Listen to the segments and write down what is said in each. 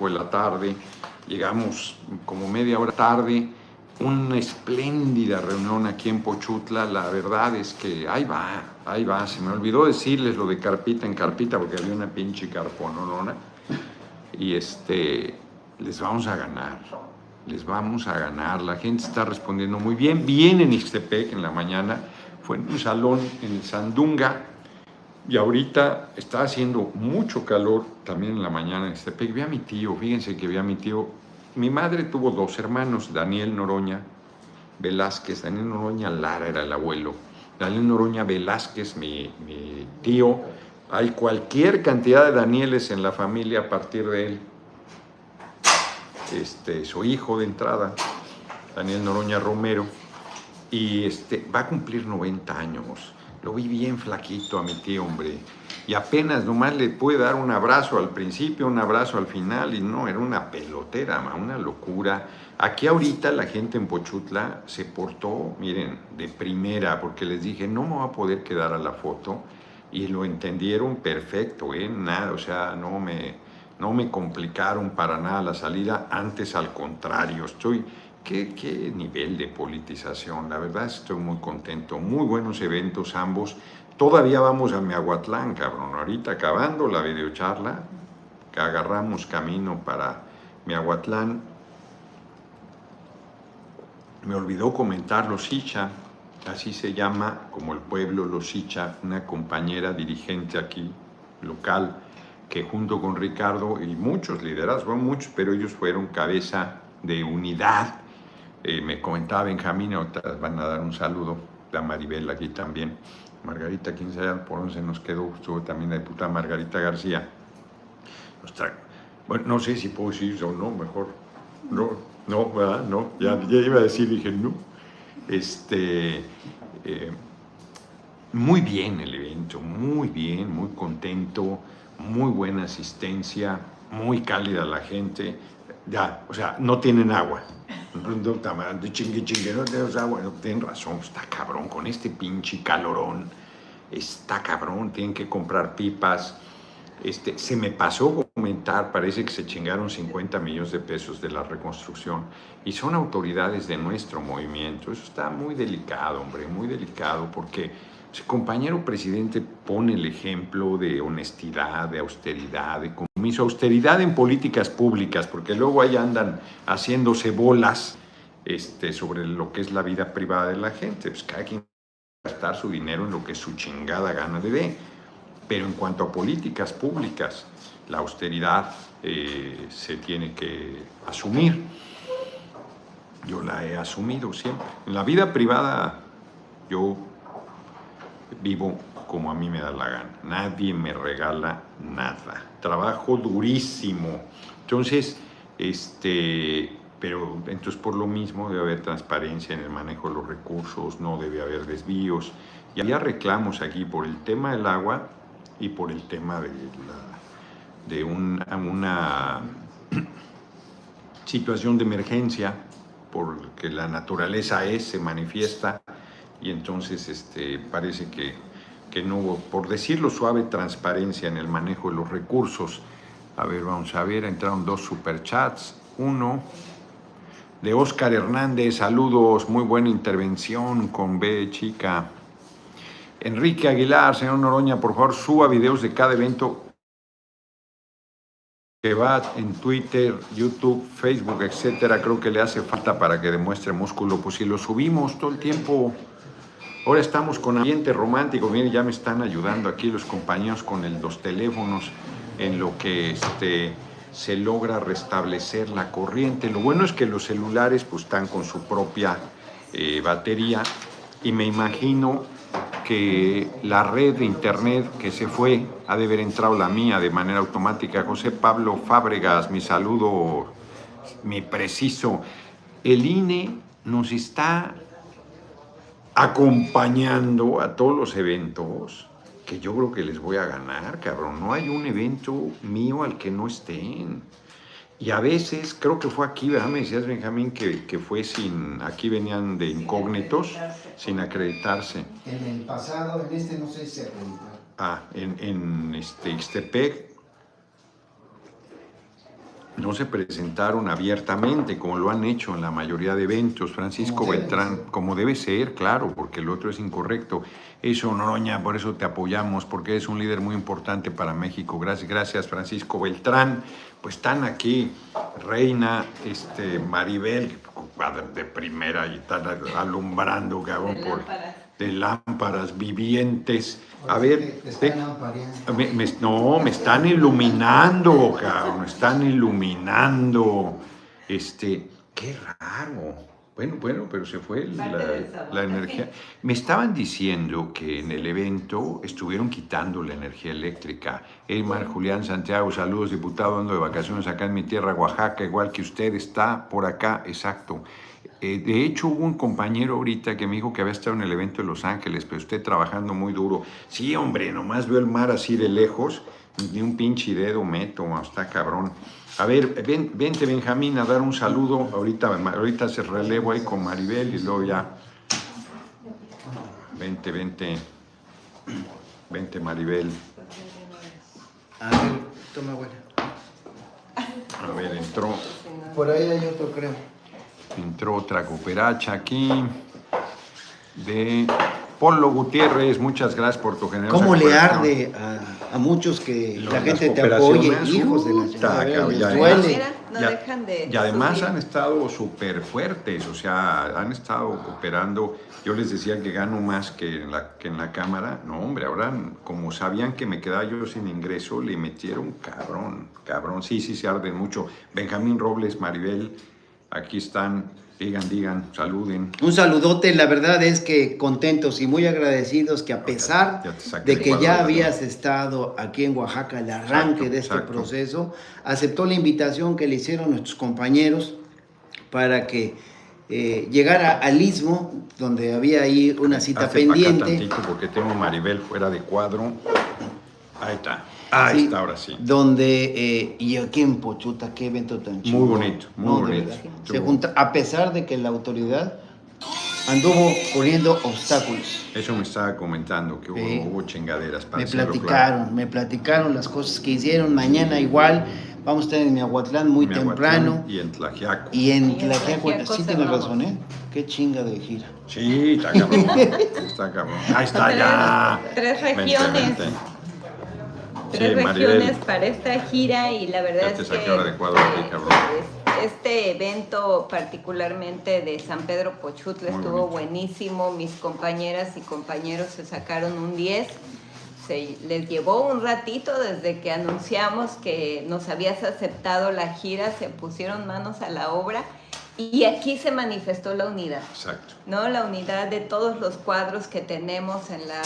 5 de la tarde, llegamos como media hora tarde, una espléndida reunión aquí en Pochutla, la verdad es que ahí va, ahí va, se me olvidó decirles lo de carpita en carpita porque había una pinche carpononona y este, les vamos a ganar, les vamos a ganar, la gente está respondiendo muy bien, bien en Ixtepec en la mañana, fue en un salón en Sandunga, y ahorita está haciendo mucho calor también en la mañana en Ixtepec. Vi a mi tío, fíjense que vi a mi tío. Mi madre tuvo dos hermanos, Daniel Noroña Velázquez. Daniel Noroña Lara era el abuelo. Daniel Noroña Velázquez, mi, mi tío. Hay cualquier cantidad de Danieles en la familia a partir de él. Este, su hijo de entrada, Daniel Noroña Romero. Y este, va a cumplir 90 años. Lo vi bien flaquito a mi tío, hombre. Y apenas nomás le pude dar un abrazo al principio, un abrazo al final, y no, era una pelotera, una locura. Aquí ahorita la gente en Pochutla se portó, miren, de primera, porque les dije, no me va a poder quedar a la foto, y lo entendieron perfecto, ¿eh? Nada, o sea, no me, no me complicaron para nada la salida, antes al contrario, estoy Qué, nivel de politización, la verdad estoy muy contento, muy buenos eventos ambos. Todavía vamos a Miahuatlán, cabrón, ahorita acabando la videocharla, que agarramos camino para Miahuatlán. Me olvidó comentar Los Icha, así se llama como el pueblo Los Icha, una compañera dirigente aquí local que junto con Ricardo y muchos liderazgos, muchos, pero ellos fueron cabeza de unidad eh, me comentaba Benjamín, ahorita van a dar un saludo, la Maribel aquí también. Margarita, quién sabe por dónde se nos quedó, estuvo también la diputada Margarita García. bueno, no sé si puedo decir o no, mejor. No, no, ¿verdad? No, ya, ya iba a decir, dije no. Este, eh, muy bien el evento, muy bien, muy contento, muy buena asistencia, muy cálida la gente. Ya, o sea, no tienen agua, chingue, chingue, no tenemos agua. tienen razón, está cabrón, con este pinche calorón, está cabrón, tienen que comprar pipas. Este, se me pasó comentar, parece que se chingaron 50 millones de pesos de la reconstrucción y son autoridades de nuestro movimiento. Eso está muy delicado, hombre, muy delicado, porque el compañero presidente pone el ejemplo de honestidad, de austeridad, de compromiso, austeridad en políticas públicas, porque luego ahí andan haciéndose bolas este, sobre lo que es la vida privada de la gente. Pues cada quien gastar su dinero en lo que su chingada gana de ver. Pero en cuanto a políticas públicas, la austeridad eh, se tiene que asumir. Yo la he asumido siempre. En la vida privada, yo vivo como a mí me da la gana. Nadie me regala nada. Trabajo durísimo. Entonces, este, pero entonces por lo mismo debe haber transparencia en el manejo de los recursos, no debe haber desvíos. Y había reclamos aquí por el tema del agua y por el tema de, de una situación de emergencia, porque la naturaleza es, se manifiesta y entonces este, parece que, que no hubo, por decirlo suave, transparencia en el manejo de los recursos. A ver, vamos a ver, entraron dos superchats. Uno de Oscar Hernández, saludos, muy buena intervención con B chica. Enrique Aguilar, señor Noroña, por favor, suba videos de cada evento que va en Twitter, YouTube, Facebook, etcétera. Creo que le hace falta para que demuestre músculo. Pues si lo subimos todo el tiempo, Ahora estamos con ambiente romántico, miren, ya me están ayudando aquí los compañeros con los teléfonos en lo que este, se logra restablecer la corriente. Lo bueno es que los celulares pues están con su propia eh, batería y me imagino que la red de internet que se fue ha de haber entrado la mía de manera automática. José Pablo Fábregas, mi saludo, mi preciso. El INE nos está acompañando a todos los eventos, que yo creo que les voy a ganar, cabrón. No hay un evento mío al que no estén. Y a veces, creo que fue aquí, ¿verdad? Me decías, Benjamín, que, que fue sin, aquí venían de incógnitos, sin acreditarse. En el pasado, en este no sé si se acreditaron. Ah, en, en este, Ixtepec no se presentaron abiertamente como lo han hecho en la mayoría de eventos. Francisco Como Beltrán, como debe ser, claro, porque el otro es incorrecto. Eso, Noroña, por eso te apoyamos, porque es un líder muy importante para México. Gracias, gracias, Francisco Beltrán. Pues están aquí Reina, este, Maribel, padre de primera, y están alumbrando, cabrón, De por, lámparas. De lámparas vivientes. A ver, Te me- me- no, me están iluminando, cabrón, me están iluminando. Este, qué raro. Bueno, bueno, pero se fue la, la energía. Me estaban diciendo que en el evento estuvieron quitando la energía eléctrica. Elmar Julián Santiago, saludos, diputado, ando de vacaciones acá en mi tierra, Oaxaca, igual que usted está por acá, exacto. Eh, de hecho, hubo un compañero ahorita que me dijo que había estado en el evento de Los Ángeles, pero usted trabajando muy duro. Sí, hombre, nomás veo el mar así de lejos, ni un pinche dedo meto, está cabrón. A ver, ven, vente Benjamín a dar un saludo. Ahorita, ahorita se relevo ahí con Maribel y luego ya. Vente, vente. Vente Maribel. A ver, toma buena. A ver, entró, Por ahí hay otro, creo. Entró otra cooperacha aquí. De Polo Gutiérrez, muchas gracias por tu generosa ¿Cómo le arde a, a muchos que la gente te apoye, hijos de la chingada, cabrón, no Ya- dejan de Y además han estado súper fuertes, o sea, han estado cooperando. Yo les decía que gano más que en, la, que en la Cámara. No, hombre, ahora como sabían que me quedaba yo sin ingreso, le metieron cabrón, cabrón. Sí, sí, se arden mucho. Benjamín Robles, Maribel, aquí están. Digan, digan, saluden. Un saludote, la verdad es que contentos y muy agradecidos que a pesar de que cuadro ya habías estado aquí en Oaxaca, el arranque Exacto, de este exacto. proceso, aceptó la invitación que le hicieron nuestros compañeros para que eh, llegara al Istmo, donde había ahí una cita acá pendiente. tantito porque tengo Maribel fuera de cuadro. Ahí está. Ahí Sí, está, ahora sí. Donde, eh, y aquí en Pochuta, qué evento tan chido. bonito, muy bonito. Se junta, a pesar de que la autoridad anduvo poniendo obstáculos. Eso me estaba comentando, que hubo, Sí. hubo chingaderas. para Me platicaron, claro. me platicaron las cosas que hicieron. Mañana igual, vamos a estar en Miahuatlán muy Miahuatlán temprano. Y en Tlajiaco. Y en Y en Tlaxiaco, Tlaxiaco sí tienes razón, ¿eh? Qué chinga de gira. Sí, está cabrón. está cabrón. Ahí está ya. Tres Vente, regiones. vente. Tres Sí, regiones para esta gira y la verdad es que de este evento particularmente de San Pedro Pochutla Muy estuvo bonito. buenísimo, mis compañeras y compañeros se sacaron un 10. Se les llevó un ratito desde que anunciamos que nos habías aceptado la gira, se pusieron manos a la obra y aquí se manifestó la unidad. Exacto. ¿no? La unidad de todos los cuadros que tenemos en la,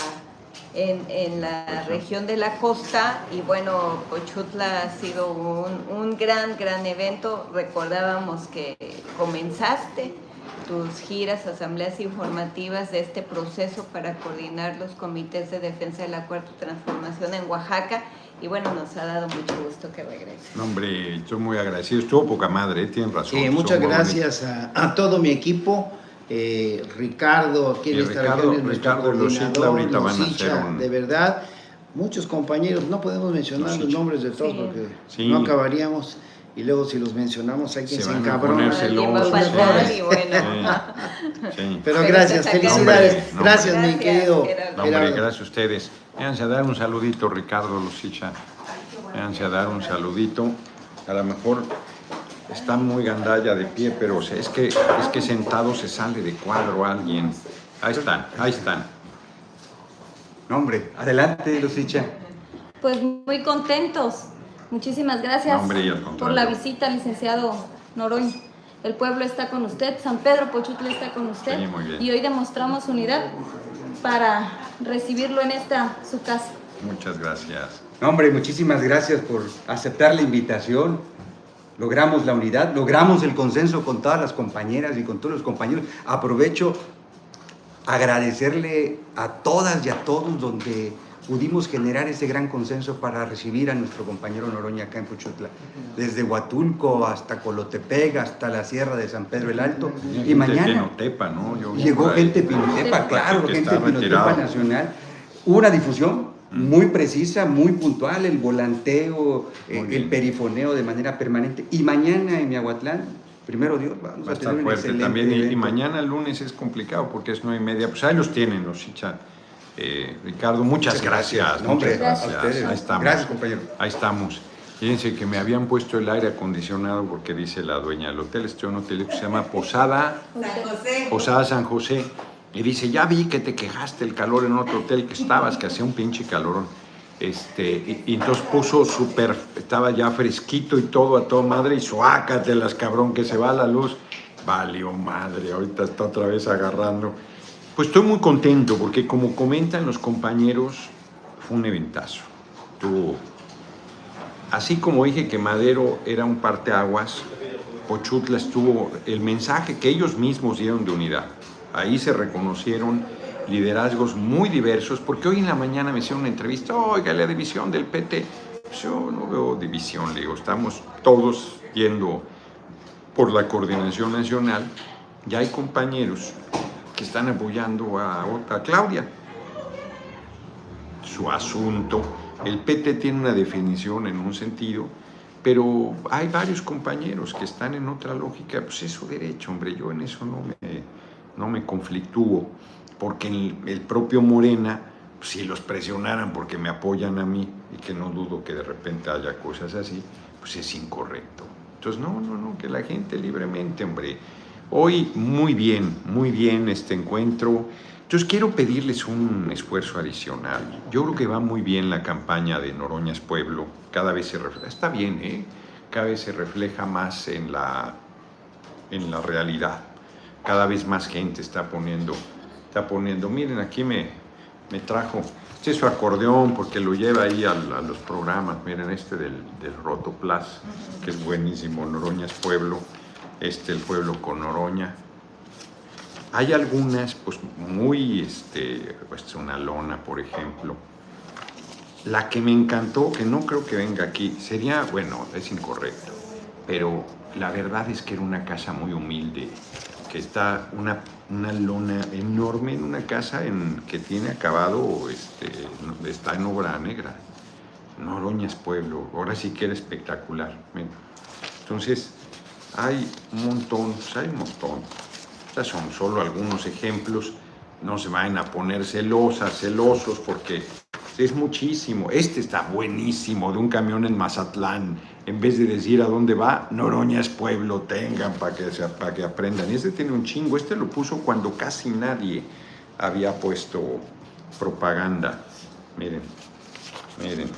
en, en la región de la costa y bueno, Pochutla ha sido un, un gran, gran evento. Recordábamos que comenzaste tus giras, asambleas informativas de este proceso para coordinar los comités de defensa de la Cuarta Transformación en Oaxaca y bueno, nos ha dado mucho gusto que regreses. No, hombre, estoy muy agradecido. Estuvo poca madre, ¿eh? tienen razón. Estuvo muchas gracias a, a todo mi equipo. Eh, Ricardo, aquí en esta Ricardo- región es Ricardo coordinador, ahorita van a Lucicha, hacer un- de verdad, muchos compañeros, no podemos mencionar los nombres de todos Sí. porque Sí. no acabaríamos y luego si los mencionamos hay quien Se se, encabrona. sí. bueno. Sí, sí. Pero Pero gracias, felicidades, gracias mi querido. Gracias, No, hombre, gracias a ustedes. Véanse a dar un saludito, Ricardo Lucicha. Véanse a dar un saludito. A lo mejor está muy gandalla de pie, pero es que, es que sentado se sale de cuadro alguien. Ahí están, ahí están. No, hombre, adelante, Lucicha. Pues muy contentos. Muchísimas gracias No, hombre, por la visita, licenciado Noroña. El pueblo está con usted, San Pedro Pochutla está con usted Sí, muy bien. y hoy demostramos unidad para recibirlo en esta su casa. Muchas gracias. No, hombre, muchísimas gracias por aceptar la invitación. Logramos la unidad, logramos el consenso con todas las compañeras y con todos los compañeros. Aprovecho agradecerle a todas y a todos donde pudimos generar ese gran consenso para recibir a nuestro compañero Noroña acá en Puchutla. Desde Huatulco hasta Colotepec, hasta la Sierra de San Pedro el Alto. Y mañana... Pinotepa, ¿no? Yo- Llegó gente Pinotepa, claro, gente Pinotepa. Nacional. Hubo una difusión muy precisa, muy puntual, el volanteo, eh, el perifoneo de manera permanente. Y mañana en Miahuatlán, primero Dios, vamos Va a a, estar tener un fuerte excelente también. Y, y mañana el lunes es complicado porque es nueve y media. Pues ahí los tienen, los Chicha. Eh, Ricardo, muchas gracias. No, hombre, muchas a gracias. ustedes. Ahí estamos. Gracias, compañero. Ahí estamos. Fíjense que me habían puesto el aire acondicionado porque dice la dueña del hotel, este es un hotel que se llama Posada, Posada San José. Y dice, ya vi que te quejaste el calor en otro hotel que estabas, que hacía un pinche calorón. Este, y, entonces puso súper, estaba ya fresquito y todo a toda madre y suácatelas, cabrón, que se va la luz. Valió madre, ahorita está otra vez agarrando. Pues estoy muy contento porque como comentan los compañeros, fue un eventazo. Tuvo Así como dije que Madero era un parteaguas, Pochutla estuvo el mensaje que ellos mismos dieron de unidad. Ahí se reconocieron liderazgos muy diversos, porque hoy en la mañana me hicieron una entrevista, oiga, la división del PT. Pues yo no veo división, le digo, estamos todos yendo por la coordinación nacional. Ya hay compañeros que están apoyando a, a Claudia su asunto. El PT tiene una definición en un sentido, pero hay varios compañeros que están en otra lógica. Pues es su derecho, hombre, yo en eso no me, no me conflictúo, porque el, el propio Morena, pues, si los presionaran porque me apoyan a mí, y que no dudo que de repente haya cosas así, pues es incorrecto. Entonces, no, no, no, que la gente libremente, hombre. Hoy muy bien, muy bien este encuentro. Entonces quiero pedirles un esfuerzo adicional. Yo creo que va muy bien la campaña de Noroñas Pueblo. Cada vez se refleja, está bien, ¿eh? Cada vez se refleja más en la, en la realidad. Cada vez más gente está poniendo, está poniendo. Miren, aquí me, me trajo, este es su acordeón porque lo lleva ahí a, los programas. Miren, este del, del Roto Plus, que es buenísimo. Noroñas Pueblo, este el pueblo con Noroña. Hay algunas, pues muy, este, pues una lona, por ejemplo. La que me encantó, que no creo que venga aquí, sería, bueno, es incorrecto, pero la verdad es que era una casa muy humilde, está una, una lona enorme en una casa en, que tiene acabado, este, está en obra negra. Noroñas Pueblo, ahora sí que era espectacular. Entonces, hay un montón, pues hay un montón. Estos son solo algunos ejemplos. No se vayan a poner celosas, celosos, porque es muchísimo. Este está buenísimo, de un camión en Mazatlán. En vez de decir a dónde va, Noroña es pueblo, tengan para que, para que aprendan. Este tiene un chingo. Este lo puso cuando casi nadie había puesto propaganda. Miren, miren,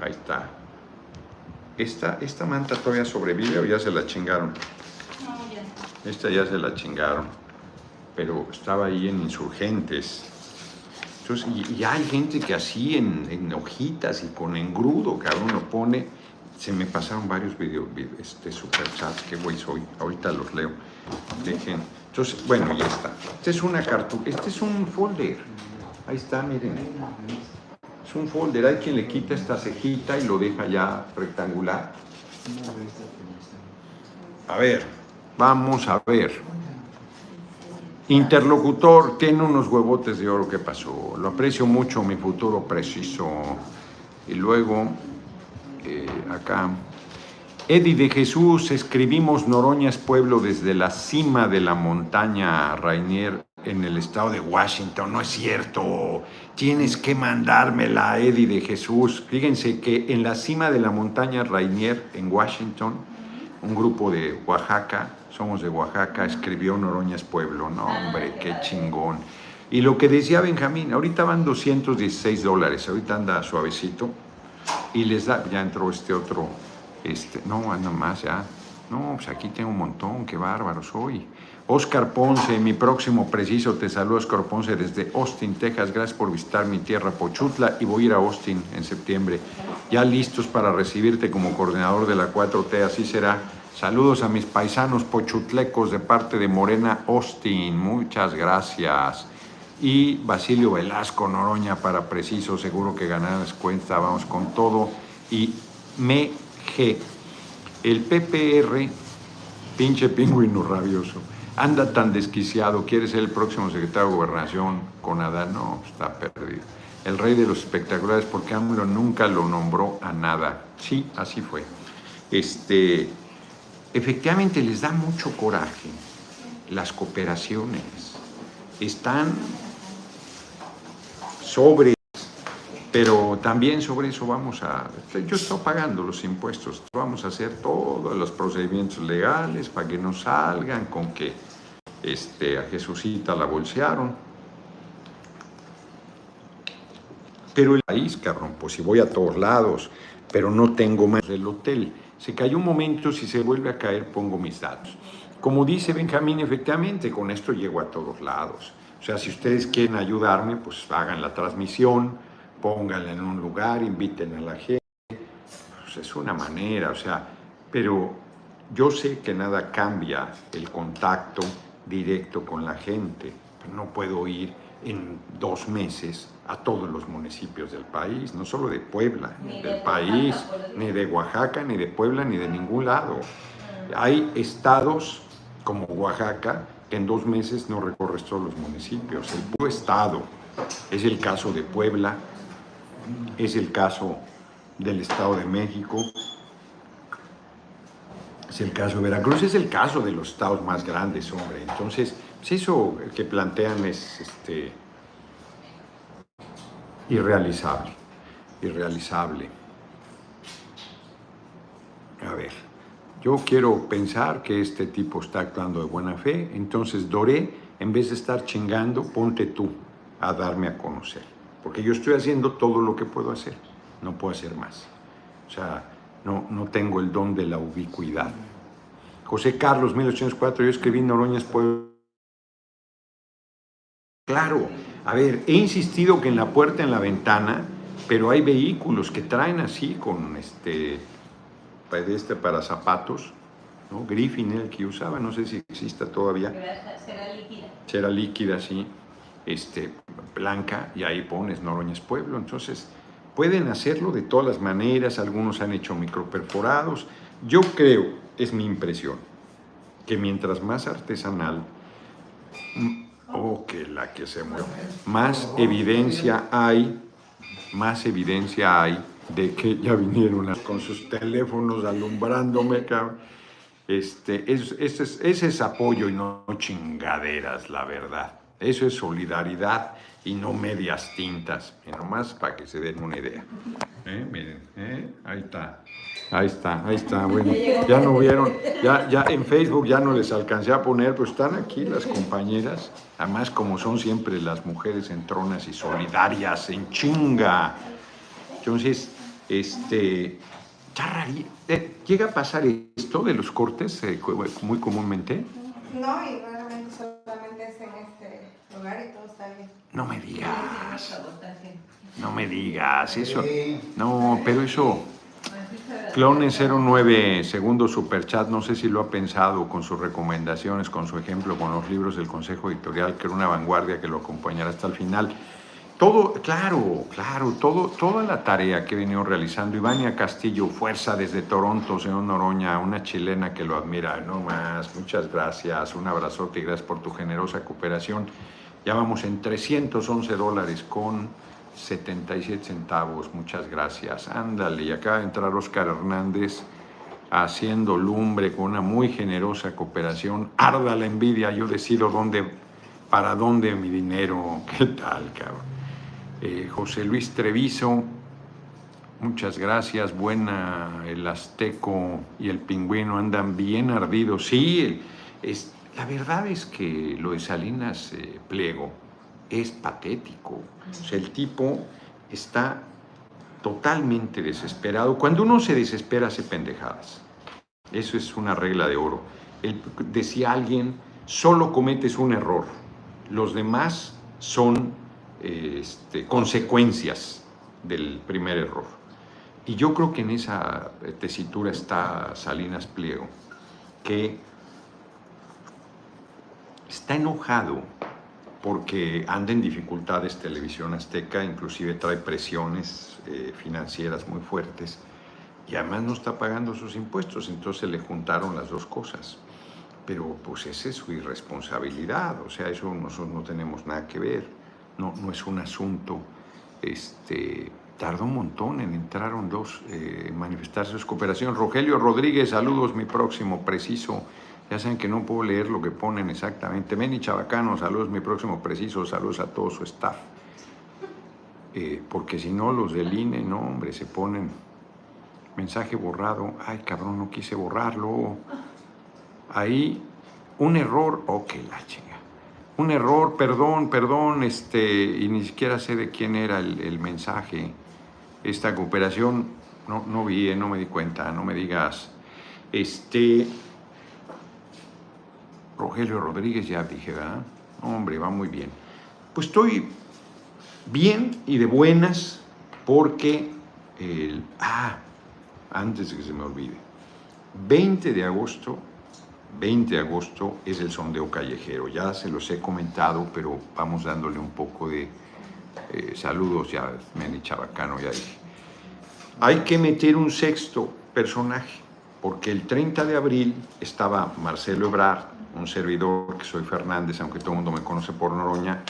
ahí está. Esta, esta manta todavía sobrevive o ya se la chingaron. Esta ya se la chingaron, pero estaba ahí en insurgentes. Y, hay gente que así en, hojitas y con engrudo, cabrón, lo pone. Se me pasaron varios videos, este, superchats, qué güey soy, ahorita los leo. Dejen. Entonces, bueno, ya está. Este es una cartu, este es un folder. Ahí está, miren. Es un folder, hay quien le quita esta cejita y lo deja ya rectangular. A ver, vamos a ver. Interlocutor tiene unos huevotes de oro. ¿Qué pasó? Lo aprecio mucho, mi futuro preciso. Y luego, eh, acá. Eddie de Jesús, escribimos Noroñas Pueblo desde la cima de la montaña Rainier en el estado de Washington. No es cierto. Tienes que mandármela, Eddie de Jesús. Fíjense que en la cima de la montaña Rainier en Washington, un grupo de Oaxaca, somos de Oaxaca, escribió Noroñas Pueblo. No, hombre, qué chingón. Y lo que decía Benjamín, ahorita van 216 dólares, ahorita anda suavecito. Y les da, ya entró este otro, este, no, anda más ya. No, pues aquí tengo un montón, qué bárbaro soy. Oscar Ponce, mi próximo preciso, te saludo Oscar Ponce desde Austin, Texas. Gracias por visitar mi tierra Pochutla y voy a ir a Austin en septiembre. Ya listos para recibirte como coordinador de la 4T, así será. Saludos a mis paisanos pochutlecos de parte de Morena Austin, muchas gracias. Y Basilio Velasco Noroña para preciso, seguro que ganarás cuenta, vamos con todo. Y MG, el PPR, pinche pingüino rabioso, anda tan desquiciado, quiere ser el próximo secretario de Gobernación con Adán, no, está perdido. el rey de los espectaculares porque AMLO nunca lo nombró a nada. Sí, así fue. Este, efectivamente les da mucho coraje las cooperaciones. Están sobre, pero también sobre eso vamos a, yo estoy pagando los impuestos, vamos a hacer todos los procedimientos legales para que no salgan con que este, a Jesucita la bolsearon. Pero el país, cabrón, pues si voy a todos lados, pero no tengo más del hotel. Se cayó un momento, si se vuelve a caer pongo mis datos. Como dice Benjamín, efectivamente, con esto llego a todos lados. O sea, si ustedes quieren ayudarme, pues hagan la transmisión, pónganla en un lugar, inviten a la gente. Pues es una manera, o sea, pero yo sé que nada cambia el contacto directo con la gente. No puedo ir en dos meses a todos los municipios del país, no solo de Puebla, del país, ni de Oaxaca, ni de Puebla, ni de ningún lado. Hay estados como Oaxaca que en dos meses no recorres todos los municipios. El puro estado es el caso de Puebla, es el caso del Estado de México, es el caso de Veracruz, es el caso de los estados más grandes, hombre. Entonces, pues eso que plantean es este, irrealizable, irrealizable. A ver, yo quiero pensar que este tipo está actuando de buena fe, entonces Doré, en vez de estar chingando, ponte tú a darme a conocer, porque yo estoy haciendo todo lo que puedo hacer, no puedo hacer más. O sea, no, no tengo el don de la ubicuidad. José Carlos, 1804, yo escribí Noroñas Pueblo. Claro, a ver, he insistido que en la puerta, en la ventana, pero hay vehículos que traen así con este, este para zapatos, ¿no? Griffin el que usaba, no sé si exista todavía. Será líquida. Cera líquida, sí, este, blanca, y ahí pones Noroñas Pueblo. Entonces, pueden hacerlo de todas las maneras, algunos han hecho microperforados. Yo creo, es mi impresión, que mientras más artesanal, Oh, que la que se mueve. Más evidencia hay, más evidencia hay de que ya vinieron con sus teléfonos alumbrándome. Este, es, ese, es, ese es apoyo y no chingaderas, la verdad. Eso es solidaridad y no medias tintas. Y nomás para que se den una idea. ¿Eh? Miren, ¿eh? ahí está. Ahí está, ahí está. Bueno, ya no vieron, ya, ya en Facebook ya no les alcancé a poner, pero están aquí las compañeras. Además, como son siempre las mujeres entronas y solidarias, en chinga. Entonces, este, charraría. Eh, ¿Llega a pasar esto de los cortes muy comúnmente? No, y realmente solamente es en este lugar y todo está bien. No me digas. No me digas eso. No, pero eso. Clone 09, segundo superchat, no sé si lo ha pensado con sus recomendaciones, con su ejemplo, con los libros del Consejo Editorial, que era una vanguardia que lo acompañará hasta el final. Todo, claro, claro, todo, toda la tarea que he venido realizando. Ivania Castillo, fuerza desde Toronto, señor Noroña, una chilena que lo admira, no más, muchas gracias, un abrazote y gracias por tu generosa cooperación. Ya vamos en 311 dólares con 77 centavos, muchas gracias. Ándale, y acaba de entrar Oscar Hernández haciendo lumbre con una muy generosa cooperación. Arda la envidia, yo decido dónde, para dónde mi dinero, qué tal, cabrón. Eh, José Luis Treviso, muchas gracias. Buena, el azteco y el pingüino andan bien ardidos. Sí, es, la verdad es que lo de Salinas eh, Pliego es patético. O sea, el tipo está totalmente desesperado. Cuando uno se desespera, hace pendejadas. Eso es una regla de oro. decía alguien, solo cometes un error. Los demás son este, consecuencias del primer error. Y yo creo que en esa tesitura está Salinas Pliego, que está enojado porque anda en dificultades Televisión Azteca, inclusive trae presiones eh, financieras muy fuertes y además no está pagando sus impuestos, entonces le juntaron las dos cosas. Pero pues esa es su irresponsabilidad, o sea, eso nosotros no tenemos nada que ver, no, no es un asunto este, tardó un montón en entraron dos, eh, manifestarse su cooperación. Rogelio Rodríguez, saludos, mi próximo preciso. Ya saben que no puedo leer lo que ponen exactamente. Meni Chabacano, saludos, mi próximo preciso. Saludos a todo su staff. Eh, porque si no, los del INE, no, hombre, se ponen mensaje borrado. Ay, cabrón, no quise borrarlo. Ahí, un error. Ok, la chinga. Un error, perdón, perdón, este, y ni siquiera sé de quién era el, el mensaje. Esta cooperación, no, no vi, eh, no me di cuenta, no me digas. Este, Rogelio Rodríguez, ya dije, ¿verdad? Hombre, va muy bien. Pues estoy bien y de buenas porque el... Ah, antes de que se me olvide. 20 de agosto, 20 de agosto es el sondeo callejero. Ya se los he comentado, pero vamos dándole un poco de eh, saludos, ya Meni Chabacano, ya dije. Hay que meter un sexto personaje, porque el 30 de abril estaba Marcelo Ebrard, un servidor que soy Fernández, aunque todo el mundo me conoce por Noroña,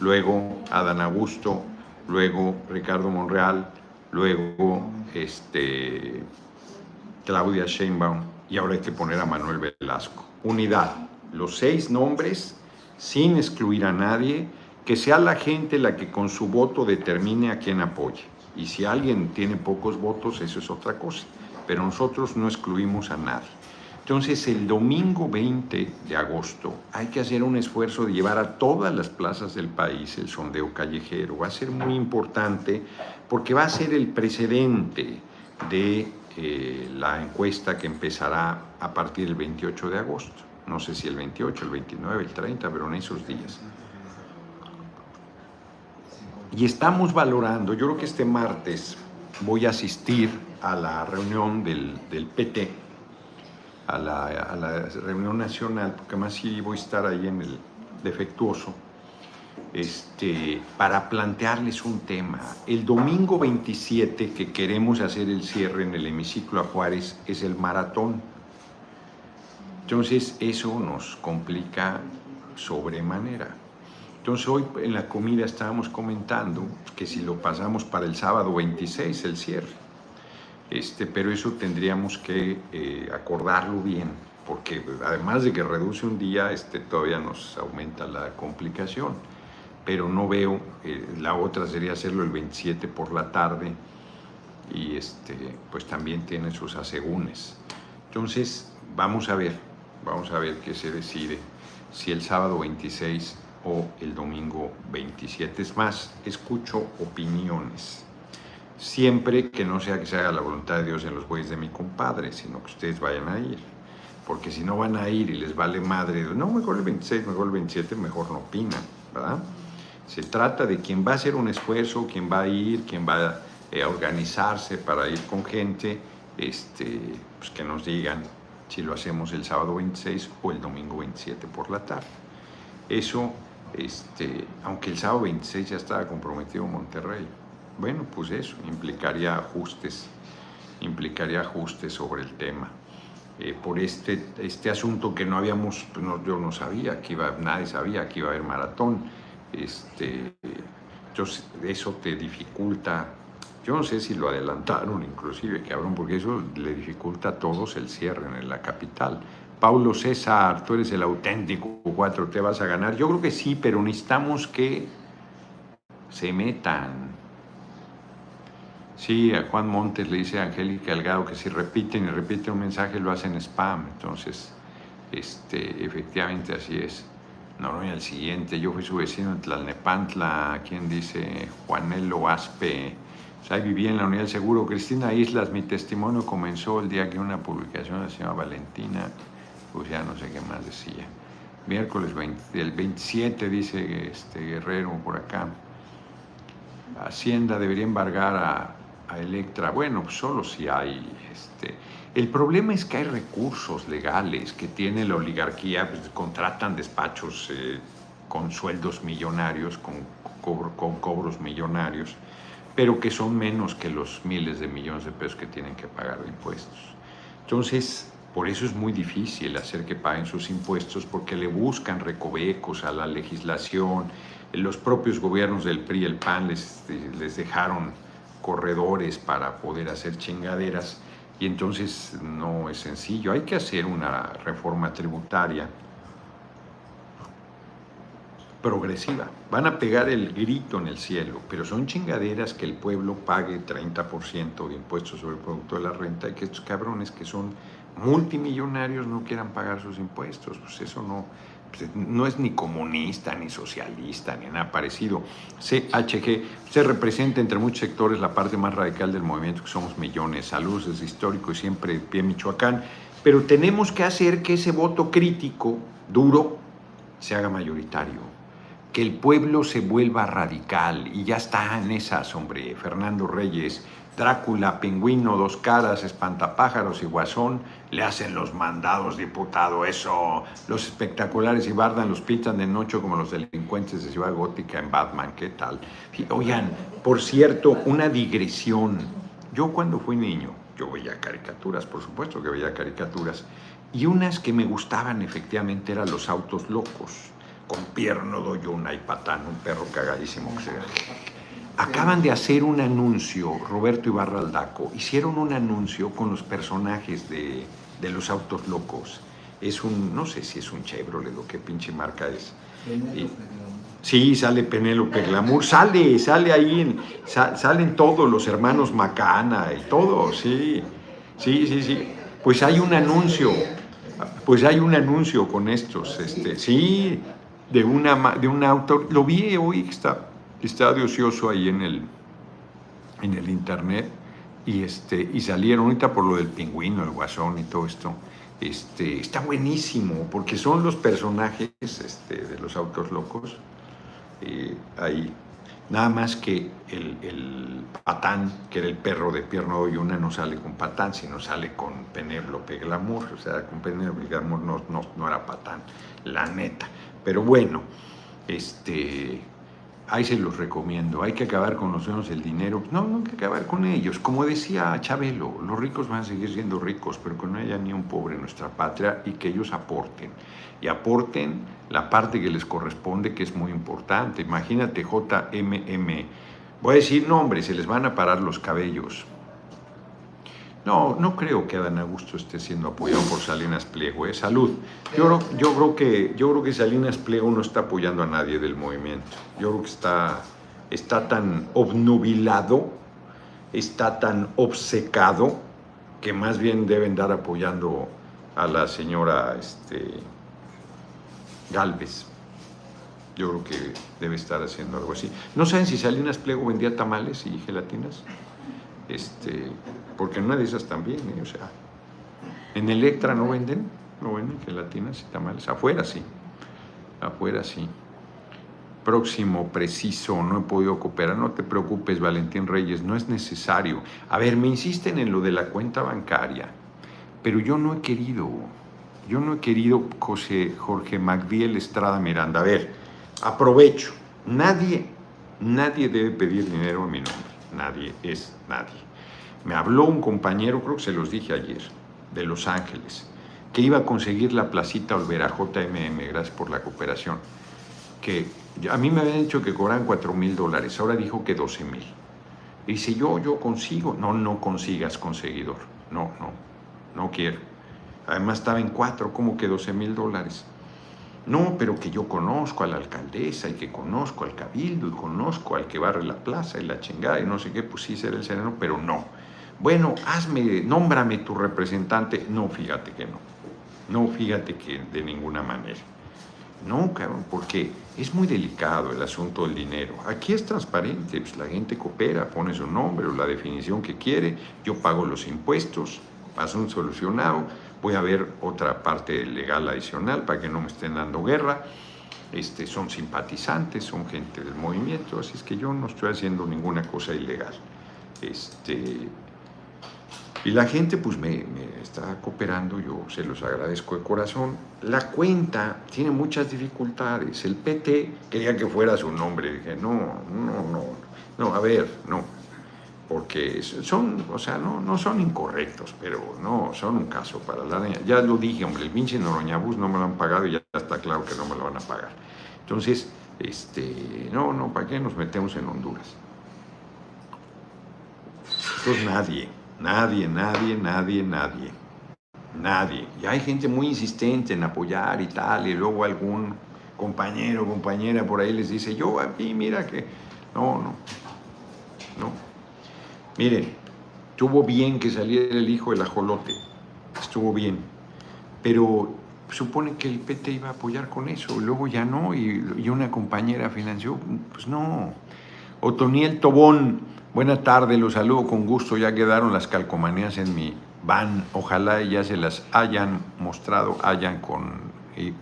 luego Adán Augusto, luego Ricardo Monreal, luego este, Claudia Sheinbaum y ahora hay que poner a Manuel Velasco. Unidad, los seis nombres sin excluir a nadie, que sea la gente la que con su voto determine a quién apoye. Y si alguien tiene pocos votos, eso es otra cosa. Pero nosotros no excluimos a nadie. Entonces, el domingo 20 de agosto hay que hacer un esfuerzo de llevar a todas las plazas del país el sondeo callejero. Va a ser muy importante porque va a ser el precedente de eh, la encuesta que empezará a partir del 28 de agosto. No sé si el 28, el 29, el 30, pero en esos días. Y estamos valorando, yo creo que este martes voy a asistir a la reunión del, del PT a la, a la, reunión nacional, porque más sí voy a estar ahí en el defectuoso, este, para plantearles un tema. El domingo 27 que queremos hacer el cierre en el hemiciclo a Juárez es el maratón. Entonces eso nos complica sobremanera. Entonces hoy en la comida estábamos comentando que si lo pasamos para el sábado 26, el cierre este, pero eso tendríamos que eh, acordarlo bien, porque además de que reduce un día, este, todavía nos aumenta la complicación. Pero no veo, eh, la otra sería hacerlo el 27 por la tarde y este, pues también tiene sus asegúnes. Entonces, vamos a ver, vamos a ver qué se decide, si el sábado 26 o el domingo 27. Es más, escucho opiniones siempre que no sea que se haga la voluntad de Dios en los bueyes de mi compadre, sino que ustedes vayan a ir. Porque si no van a ir y les vale madre, no, mejor el 26, mejor el 27, mejor no opinan, ¿verdad? Se trata de quien va a hacer un esfuerzo, quien va a ir, quien va eh, a organizarse para ir con gente, este, pues que nos digan si lo hacemos el sábado 26 o el domingo 27 por la tarde. Eso, este, aunque el sábado 26 ya estaba comprometido Monterrey, bueno, pues eso, implicaría ajustes, implicaría ajustes sobre el tema. Eh, por este, este asunto que no habíamos, pues yo no sabía que iba, nadie sabía que iba a haber maratón. Este, eso te dificulta, yo no sé si lo adelantaron inclusive, cabrón, porque eso le dificulta a todos el cierre en la capital. Paulo César, tú eres el auténtico 4, te vas a ganar. Yo creo que sí, pero necesitamos que se metan, Sí, a Juan Montes le dice a Angélica Delgado que si repiten y repiten un mensaje lo hacen spam. Entonces, este, efectivamente así es. Noroña, el siguiente, yo fui su vecino en Tlalnepantla, quien dice Juanelo Aspe. O sea, vivía en la unidad del seguro. Cristina Islas, mi testimonio comenzó el día que una publicación de la señora Valentina, pues ya no sé qué más decía. Miércoles 20, el 27, dice este Guerrero por acá. Hacienda debería embargar a a Electra. Bueno, solo si hay... Este, el problema es que hay recursos legales que tiene la oligarquía, pues contratan despachos eh, con sueldos millonarios, con, con cobros millonarios, pero que son menos que los miles de millones de pesos que tienen que pagar de impuestos. Entonces, por eso es muy difícil hacer que paguen sus impuestos, porque le buscan recovecos a la legislación, los propios gobiernos del PRI y el PAN este, les dejaron corredores para poder hacer chingaderas y entonces no es sencillo. Hay que hacer una reforma tributaria progresiva. Van a pegar el grito en el cielo, pero son chingaderas que el pueblo pague 30% de impuestos sobre el producto de la renta y que estos cabrones que son multimillonarios no quieran pagar sus impuestos. Pues eso no, no es ni comunista, ni socialista, ni nada parecido. CHG se representa entre muchos sectores la parte más radical del movimiento, que somos millones. Saludos desde histórico y siempre pie Michoacán. Pero tenemos que hacer que ese voto crítico, duro, se haga mayoritario que el pueblo se vuelva radical y ya está en esas, hombre, Fernando Reyes, Drácula, Pingüino, Dos Caras, Espantapájaros y Guasón le hacen los mandados, diputado, eso, los espectaculares y Bardan los pintan de noche como los delincuentes de Ciudad Gótica en Batman, ¿qué tal? oigan, por cierto, una digresión. Yo cuando fui niño, yo veía caricaturas, por supuesto que veía caricaturas, y unas que me gustaban efectivamente eran los autos locos con Pierno Doyuna y Patán, un perro cagadísimo que se Acaban de hacer un anuncio, Roberto Ibarra Aldaco, hicieron un anuncio con los personajes de, los autos locos. Es un, no sé si es un Chevrolet o qué pinche marca es. sí, sale Penélope Glamour, sale, sale ahí, salen todos los hermanos Macana y todo, sí, sí, sí, sí. Pues hay un anuncio, pues hay un anuncio con estos, este, sí, de, una, de un autor, lo vi hoy, está, está de ocioso ahí en el, en el internet, y, este, y salieron ahorita por lo del pingüino, el guasón y todo esto. Este, está buenísimo, porque son los personajes este, de los autos locos. Eh, ahí. Nada más que el, el, patán, que era el perro de Pierno y una no sale con patán, sino sale con Penélope Glamour. O sea, con Penélope Glamour no, no, no era patán, la neta. Pero bueno, este, ahí se los recomiendo. Hay que acabar con los dueños del dinero. No, no hay que acabar con ellos. Como decía Chabelo, los ricos van a seguir siendo ricos, pero que no haya ni un pobre en nuestra patria y que ellos aporten. Y aporten la parte que les corresponde, que es muy importante. Imagínate JMM. Voy a decir nombres, se les van a parar los cabellos. No, no creo que Adán Augusto esté siendo apoyado por Salinas Pliego. ¿eh? Salud. Yo, creo que, yo creo que Salinas Pliego no está apoyando a nadie del movimiento. Yo creo que está, está tan obnubilado, está tan obcecado, que más bien deben dar apoyando a la señora este, Galvez. Yo creo que debe estar haciendo algo así. ¿No saben si Salinas Pliego vendía tamales y gelatinas? Este, porque no una de esas también, ¿eh? o sea, en Electra no venden, no venden gelatinas y tamales, afuera sí, afuera sí. Próximo, preciso, no he podido cooperar, no te preocupes Valentín Reyes, no es necesario. A ver, me insisten en lo de la cuenta bancaria, pero yo no he querido, yo no he querido José Jorge Magdiel Estrada Miranda. A ver, aprovecho, nadie, nadie debe pedir dinero a mi nombre, nadie es nadie. Me habló un compañero, creo que se los dije ayer, de Los Ángeles, que iba a conseguir la placita Olvera JMM, gracias por la cooperación, que a mí me habían dicho que cobran 4 mil dólares, ahora dijo que 12 mil. Dice, yo, yo consigo. No, no consigas conseguidor. No, no, no quiero. Además estaba en 4, ¿cómo que 12 mil dólares? No, pero que yo conozco a la alcaldesa y que conozco al cabildo y conozco al que barre la plaza y la chingada y no sé qué, pues sí será el sereno, pero no bueno, hazme, nómbrame tu representante. No, fíjate que no. No, fíjate que de ninguna manera. No, cabrón, porque es muy delicado el asunto del dinero. Aquí es transparente, pues la gente coopera, pone su nombre o la definición que quiere, yo pago los impuestos, un solucionado, voy a ver otra parte legal adicional para que no me estén dando guerra. Este, son simpatizantes, son gente del movimiento, así es que yo no estoy haciendo ninguna cosa ilegal. Este, y la gente pues me, está cooperando, yo se los agradezco de corazón. La cuenta tiene muchas dificultades. El PT quería que fuera su nombre. Dije, no, no, no, no, a ver, no. Porque son, o sea, no, no son incorrectos, pero no, son un caso para la Ya lo dije, hombre, el pinche Noroñabús no me lo han pagado y ya está claro que no me lo van a pagar. Entonces, Este, no, no, ¿para qué nos metemos en Honduras? Entonces nadie, nadie, nadie, nadie, nadie, nadie. Y hay gente muy insistente en apoyar y tal, y luego algún compañero o compañera por ahí les dice, yo aquí, mira que... No, no, no. Miren, estuvo bien que saliera el hijo del ajolote, estuvo bien, pero supone que el PT iba a apoyar con eso, luego ya no, y, una compañera financió, pues no. Otoniel Tobón, buena tarde, los saludo con gusto, ya quedaron las calcomanías en mi van, ojalá ya se las hayan mostrado, hayan con,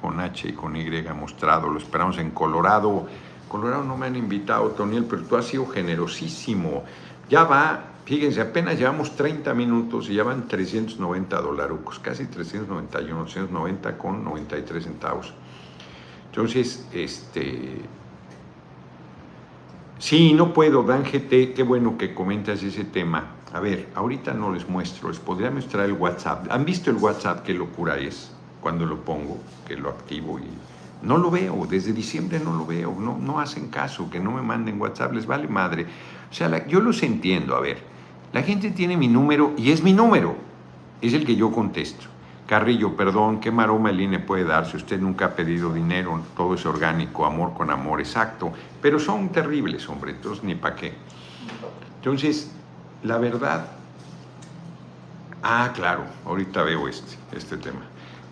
con H y con Y mostrado, lo esperamos en Colorado. Colorado no me han invitado, Otoniel, pero tú has sido generosísimo. Ya va, fíjense, apenas llevamos 30 minutos y ya van 390 dolarucos, casi 391, 390 con 93 centavos. Entonces, este, Sí, no puedo, Dan GT, qué bueno que comentas ese tema. A ver, ahorita no les muestro, les podría mostrar el WhatsApp. ¿Han visto el WhatsApp? Qué locura es cuando lo pongo, que lo activo y no lo veo, desde diciembre no lo veo, no, no hacen caso, que no me manden WhatsApp, les vale madre. O sea, yo los entiendo, a ver, la gente tiene mi número y es mi número, es el que yo contesto. Carrillo, perdón, ¿qué maroma el INE puede dar si usted nunca ha pedido dinero? Todo es orgánico, amor con amor, exacto. Pero son terribles, hombre, entonces ni para qué. Entonces, la verdad... Ah, claro, ahorita veo este, este tema.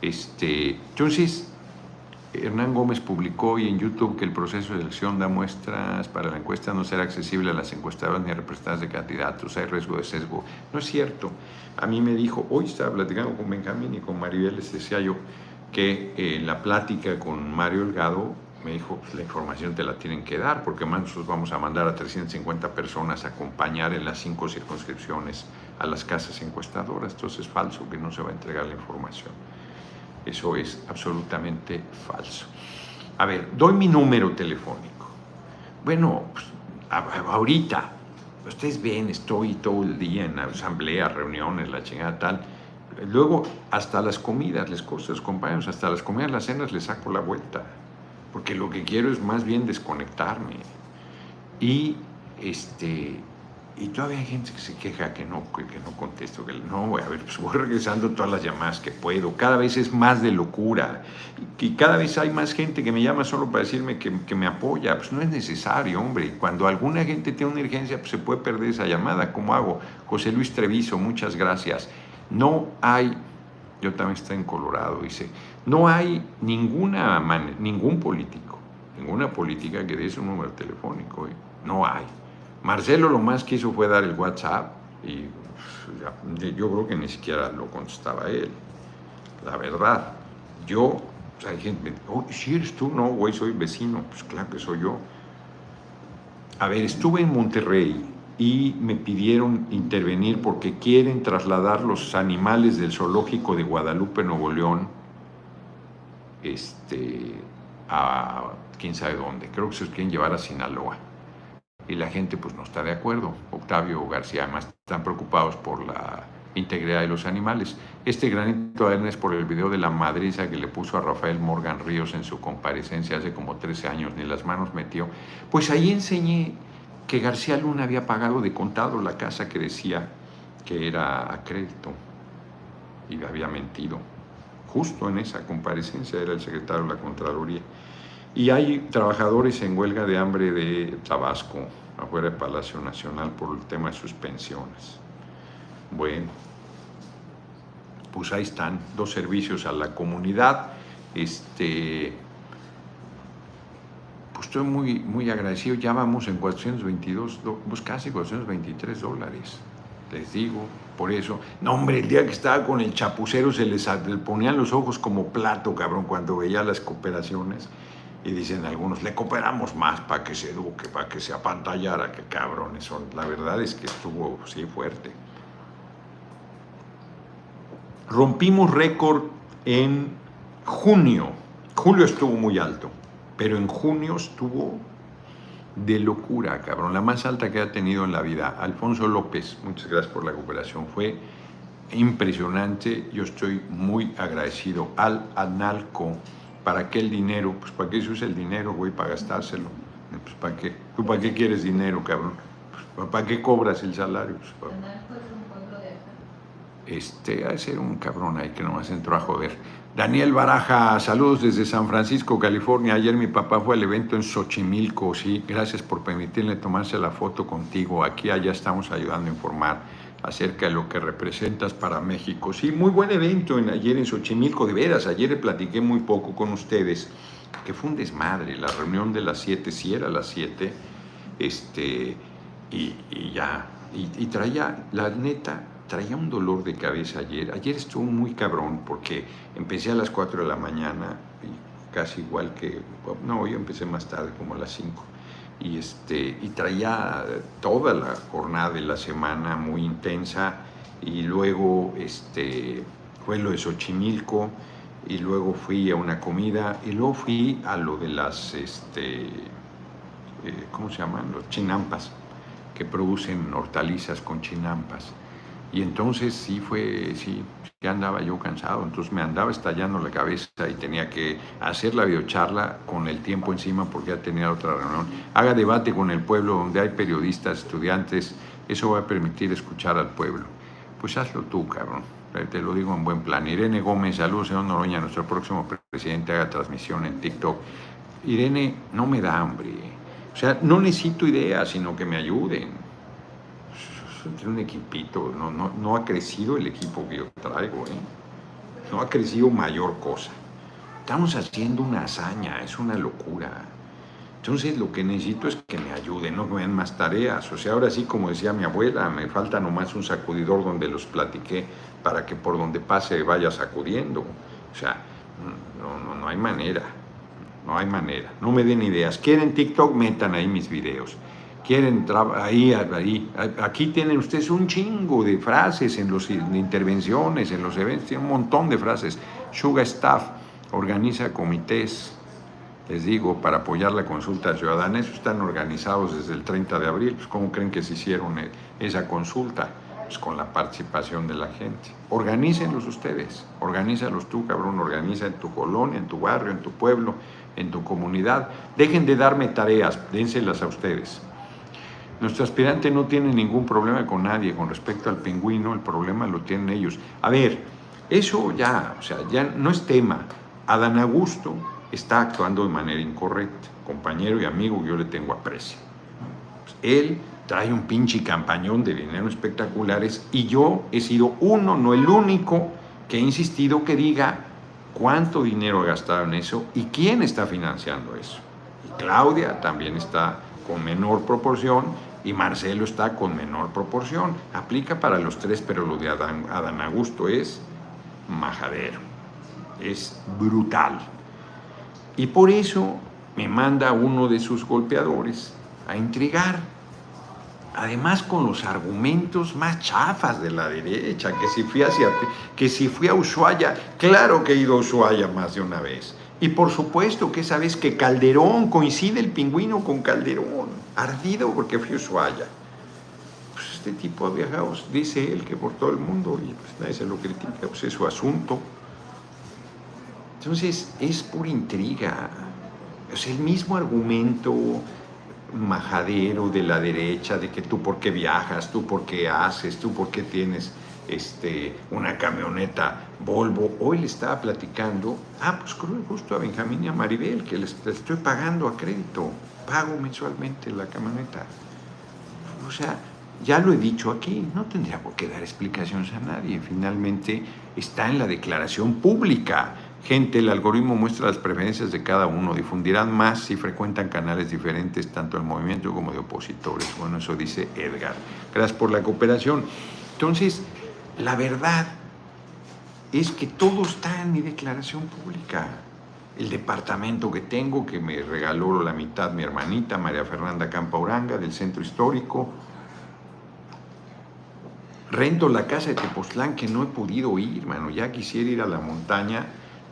Este, entonces, Hernán Gómez publicó hoy en YouTube que el proceso de elección da muestras para la encuesta no será accesible a las encuestadoras ni a representantes de candidatos, hay riesgo de sesgo. No es cierto. A mí me dijo, hoy estaba platicando con Benjamín y con Maribel, les decía yo que eh, la plática con Mario Delgado me dijo, pues, la información te la tienen que dar, porque más nosotros vamos a mandar a 350 personas a acompañar en las cinco circunscripciones a las casas encuestadoras. Entonces es falso que no se va a entregar la información. Eso es absolutamente falso. A ver, doy mi número telefónico. Bueno, pues, ahorita, ustedes ven, estoy todo el día en asambleas, reuniones, la chingada tal. Luego, hasta las comidas, les los compañeros, hasta las comidas, las cenas les saco la vuelta. Porque lo que quiero es más bien desconectarme. Y este. Y todavía hay gente que se queja que no, que, no contesto, que no, voy a ver, pues voy regresando todas las llamadas que puedo. Cada vez es más de locura. Y, y cada vez hay más gente que me llama solo para decirme que, que me apoya. Pues no es necesario, hombre. Cuando alguna gente tiene una urgencia, pues se puede perder esa llamada. ¿Cómo hago? José Luis Treviso, muchas gracias. No hay, yo también estoy en Colorado, dice, no hay ninguna man- ningún político, ninguna política que dé su número telefónico. ¿eh? No hay. Marcelo lo más que hizo fue dar el WhatsApp y pues, yo creo que ni siquiera lo contestaba él. La verdad, yo, o sea, hay gente, oh, si eres tú, no, güey, soy vecino, pues claro que soy yo. A ver, estuve en Monterrey y me pidieron intervenir porque quieren trasladar los animales del zoológico de Guadalupe, Nuevo León, este, a quién sabe dónde. Creo que se los quieren llevar a Sinaloa. Y la gente pues no está de acuerdo. Octavio García, además, están preocupados por la integridad de los animales. Este granito de arena es por el video de la madriza que le puso a Rafael Morgan Ríos en su comparecencia hace como 13 años, ni las manos metió. Pues ahí enseñé que García Luna había pagado de contado la casa que decía que era a crédito y había mentido. Justo en esa comparecencia era el secretario de la Contraloría. Y hay trabajadores en huelga de hambre de Tabasco, afuera del Palacio Nacional, por el tema de sus pensiones. Bueno, pues ahí están, dos servicios a la comunidad. Este, pues estoy muy, muy agradecido. Ya vamos en 422, do- pues casi 423 dólares. Les digo, por eso. No, hombre, el día que estaba con el chapucero se les ponían los ojos como plato, cabrón, cuando veía las cooperaciones. Y dicen algunos, le cooperamos más para que se eduque, para que se apantallara, que cabrones son. La verdad es que estuvo, sí, fuerte. Rompimos récord en junio. Julio estuvo muy alto, pero en junio estuvo de locura, cabrón. La más alta que ha tenido en la vida. Alfonso López, muchas gracias por la cooperación. Fue impresionante. Yo estoy muy agradecido al Analco ¿para qué el dinero? Pues ¿para qué se usa el dinero, güey? Para gastárselo. Pues ¿para qué? ¿Tú para qué quieres dinero, cabrón? Pues, ¿Para qué cobras el salario? Pues, para- este, ha de ser un cabrón ahí que nomás entró a joder. Daniel Baraja, saludos desde San Francisco, California. Ayer mi papá fue al evento en Xochimilco. Sí, gracias por permitirle tomarse la foto contigo. Aquí allá estamos ayudando a informar acerca de lo que representas para México. Sí, muy buen evento en, ayer en Xochimilco, de veras. Ayer le platiqué muy poco con ustedes, que fue un desmadre. La reunión de las 7, sí era las 7, este, y, y ya. Y, y traía, la neta, traía un dolor de cabeza ayer. Ayer estuvo muy cabrón porque empecé a las 4 de la mañana, y casi igual que, no, yo empecé más tarde, como a las 5. Y, este, y traía toda la jornada de la semana muy intensa y luego este, fue lo de Xochimilco y luego fui a una comida y luego fui a lo de las, este, eh, ¿cómo se llaman? Los chinampas, que producen hortalizas con chinampas. Y entonces sí fue, sí, ya andaba yo cansado, entonces me andaba estallando la cabeza y tenía que hacer la videocharla con el tiempo encima porque ya tenía otra reunión. Haga debate con el pueblo donde hay periodistas, estudiantes, eso va a permitir escuchar al pueblo. Pues hazlo tú, cabrón. Te lo digo en buen plan. Irene Gómez, saludos, señor Noroña, nuestro próximo presidente, haga transmisión en TikTok. Irene, no me da hambre. O sea, no necesito ideas, sino que me ayuden un equipito, no, no, no ha crecido el equipo que yo traigo, ¿eh? no ha crecido mayor cosa. Estamos haciendo una hazaña, es una locura. Entonces lo que necesito es que me ayuden, no me den más tareas. O sea, ahora sí, como decía mi abuela, me falta nomás un sacudidor donde los platiqué para que por donde pase vaya sacudiendo. O sea, no, no, no hay manera, no hay manera. No me den ideas. Quieren TikTok, metan ahí mis videos quieren ahí, ahí, aquí tienen ustedes un chingo de frases en las intervenciones, en los eventos, tienen un montón de frases. Sugar Staff organiza comités, les digo, para apoyar la consulta ciudadana. Eso están organizados desde el 30 de abril. Pues, ¿Cómo creen que se hicieron esa consulta? Pues con la participación de la gente. Organícenlos ustedes, organízalos tú, cabrón, organiza en tu colonia, en tu barrio, en tu pueblo, en tu comunidad. Dejen de darme tareas, dénselas a ustedes. Nuestro aspirante no tiene ningún problema con nadie con respecto al pingüino, el problema lo tienen ellos. A ver, eso ya, o sea, ya no es tema. Adán Augusto está actuando de manera incorrecta. Compañero y amigo, yo le tengo aprecio. Él trae un pinche campañón de dinero espectaculares y yo he sido uno, no el único, que he insistido que diga cuánto dinero ha gastado en eso y quién está financiando eso. Y Claudia también está con menor proporción y Marcelo está con menor proporción. Aplica para los tres, pero lo de Adán, Adán Augusto es majadero, es brutal. Y por eso me manda uno de sus golpeadores a intrigar. Además con los argumentos más chafas de la derecha, que si fui hacia que si fui a Ushuaia, claro que he ido a Ushuaia más de una vez. Y por supuesto que esa vez que Calderón coincide el pingüino con Calderón, ardido porque fui a Ushuaia. Pues este tipo ha viajado, dice él, que por todo el mundo y pues nadie se lo critica, pues es su asunto. Entonces es pura intriga. Es el mismo argumento majadero de la derecha, de que tú por qué viajas, tú por qué haces, tú por qué tienes este, una camioneta Volvo. Hoy le estaba platicando, ah, pues justo a Benjamín y a Maribel, que les, les estoy pagando a crédito, pago mensualmente la camioneta. O sea, ya lo he dicho aquí, no tendría por qué dar explicaciones a nadie. Finalmente está en la declaración pública. Gente, el algoritmo muestra las preferencias de cada uno. Difundirán más si frecuentan canales diferentes, tanto del movimiento como de opositores. Bueno, eso dice Edgar. Gracias por la cooperación. Entonces, la verdad es que todo está en mi declaración pública. El departamento que tengo, que me regaló la mitad mi hermanita María Fernanda Campauranga del Centro Histórico. Rento la casa de Tepoztlán que no he podido ir, mano. Ya quisiera ir a la montaña.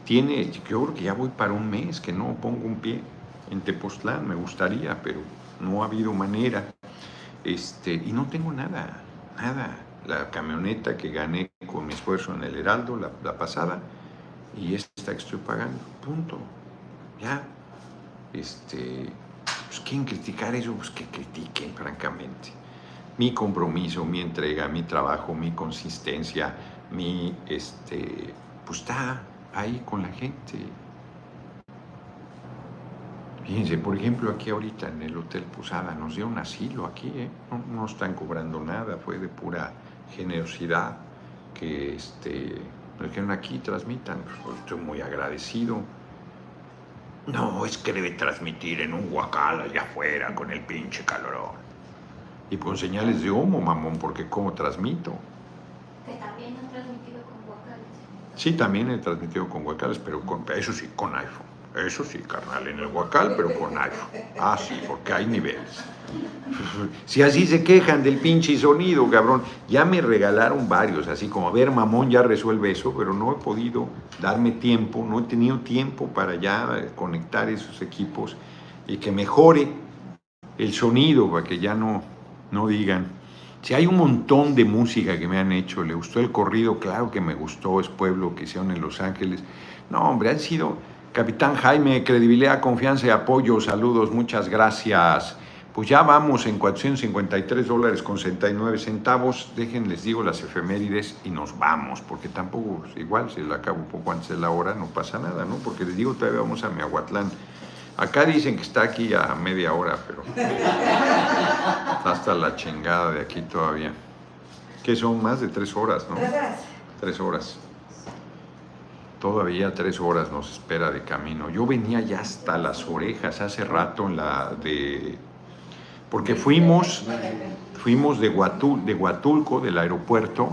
Tiene, yo creo que ya voy para un mes que no pongo un pie en Tepoztlán. Me gustaría, pero no ha habido manera. Este, y no tengo nada, nada la camioneta que gané con mi esfuerzo en el Heraldo, la, pasada, y esta que estoy pagando. Punto. Ya, este, pues quieren criticar eso, pues que critiquen, francamente. Mi compromiso, mi entrega, mi trabajo, mi consistencia, mi, este, pues está ahí con la gente. Fíjense, por ejemplo, aquí ahorita en el Hotel Posada nos dio un asilo aquí, ¿eh? no, no están cobrando nada, fue de pura generosidad que este, nos dijeron aquí transmitan, pues, estoy muy agradecido. No, es que debe transmitir en un huacal allá afuera con el pinche calorón. Y con señales de humo, mamón, porque ¿cómo transmito? Que también han transmitido con. Sí, también he transmitido con huacales, pero con, eso sí, con iPhone. Eso sí, carnal, en el huacal, pero con iPhone. Ah, sí, porque hay niveles. Si así se quejan del pinche sonido, cabrón. Ya me regalaron varios, así como, a ver, mamón, ya resuelve eso, pero no he podido darme tiempo, no he tenido tiempo para ya conectar esos equipos y que mejore el sonido, para que ya no, no digan. Si hay un montón de música que me han hecho, le gustó el corrido, claro que me gustó, es pueblo que hicieron en Los Ángeles. No, hombre, han sido Capitán Jaime, credibilidad, confianza y apoyo, saludos, muchas gracias. Pues ya vamos en 453 dólares con 69 centavos. Dejen, les digo las efemérides y nos vamos, porque tampoco, pues, igual se la acabo un poco antes de la hora, no pasa nada, ¿no? Porque les digo, todavía vamos a Miahuatlán. Acá dicen que está aquí a media hora, pero está hasta la chingada de aquí todavía. Que son más de tres horas, ¿no? Tres horas. Tres horas. Todavía tres horas nos espera de camino. Yo venía ya hasta las orejas hace rato en la de... Porque fuimos, fuimos de, Huatul, de Huatulco, del aeropuerto,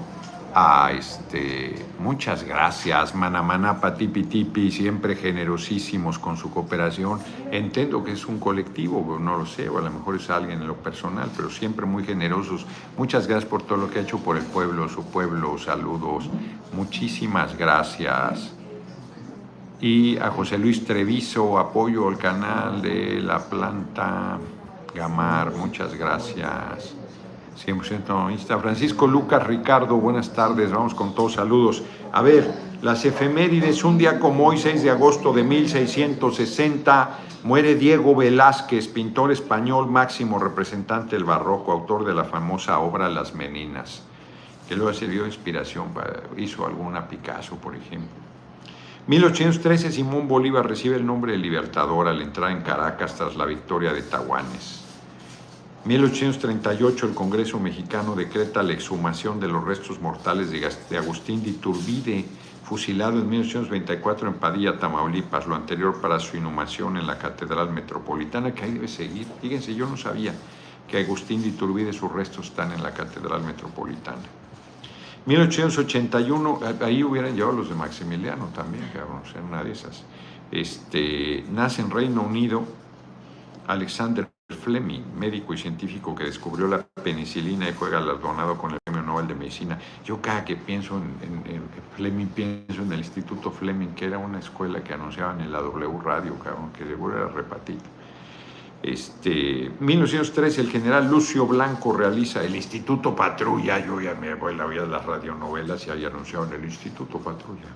a este... Muchas gracias, Manamana, Patipi Tipi, siempre generosísimos con su cooperación. Entiendo que es un colectivo, no lo sé, o a lo mejor es alguien en lo personal, pero siempre muy generosos. Muchas gracias por todo lo que ha hecho por el pueblo, su pueblo, saludos. Muchísimas gracias y a José Luis Treviso, apoyo al canal de La Planta Gamar, muchas gracias. 100% nominista. Francisco Lucas Ricardo, buenas tardes, vamos con todos saludos. A ver, las efemérides, un día como hoy, 6 de agosto de 1660, muere Diego Velázquez, pintor español máximo representante del barroco, autor de la famosa obra Las Meninas, que luego sirvió de inspiración, para, hizo alguna Picasso, por ejemplo. 1813 Simón Bolívar recibe el nombre de Libertador al entrar en Caracas tras la victoria de Tahuanes. 1838 el Congreso mexicano decreta la exhumación de los restos mortales de Agustín de Iturbide, fusilado en 1824 en Padilla, Tamaulipas, lo anterior para su inhumación en la Catedral Metropolitana, que ahí debe seguir. Fíjense, yo no sabía que Agustín de Iturbide sus restos están en la Catedral Metropolitana. 1881, ahí hubieran llevado los de Maximiliano también, cabrón, en una de esas. Este, nace en Reino Unido Alexander Fleming, médico y científico que descubrió la penicilina y fue galardonado con el Premio Nobel de Medicina. Yo cada que pienso en, en, en, Fleming, pienso en el Instituto Fleming, que era una escuela que anunciaban en la W Radio, cabrón, que seguro era repetido. Este, 1913 el general Lucio Blanco realiza el Instituto Patrulla, yo ya me voy a la las radionovelas y ahí anunciaron el Instituto Patrulla.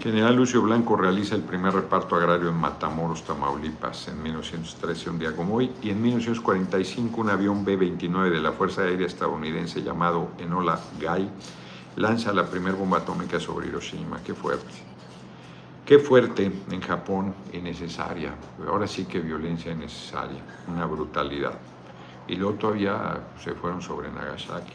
General Lucio Blanco realiza el primer reparto agrario en Matamoros, Tamaulipas, en 1913, un día como hoy, y en 1945 un avión B-29 de la Fuerza Aérea estadounidense llamado Enola Gay lanza la primera bomba atómica sobre Hiroshima. Qué fuerte. Qué fuerte en Japón y necesaria. Ahora sí que violencia innecesaria, una brutalidad. Y luego todavía se fueron sobre Nagasaki.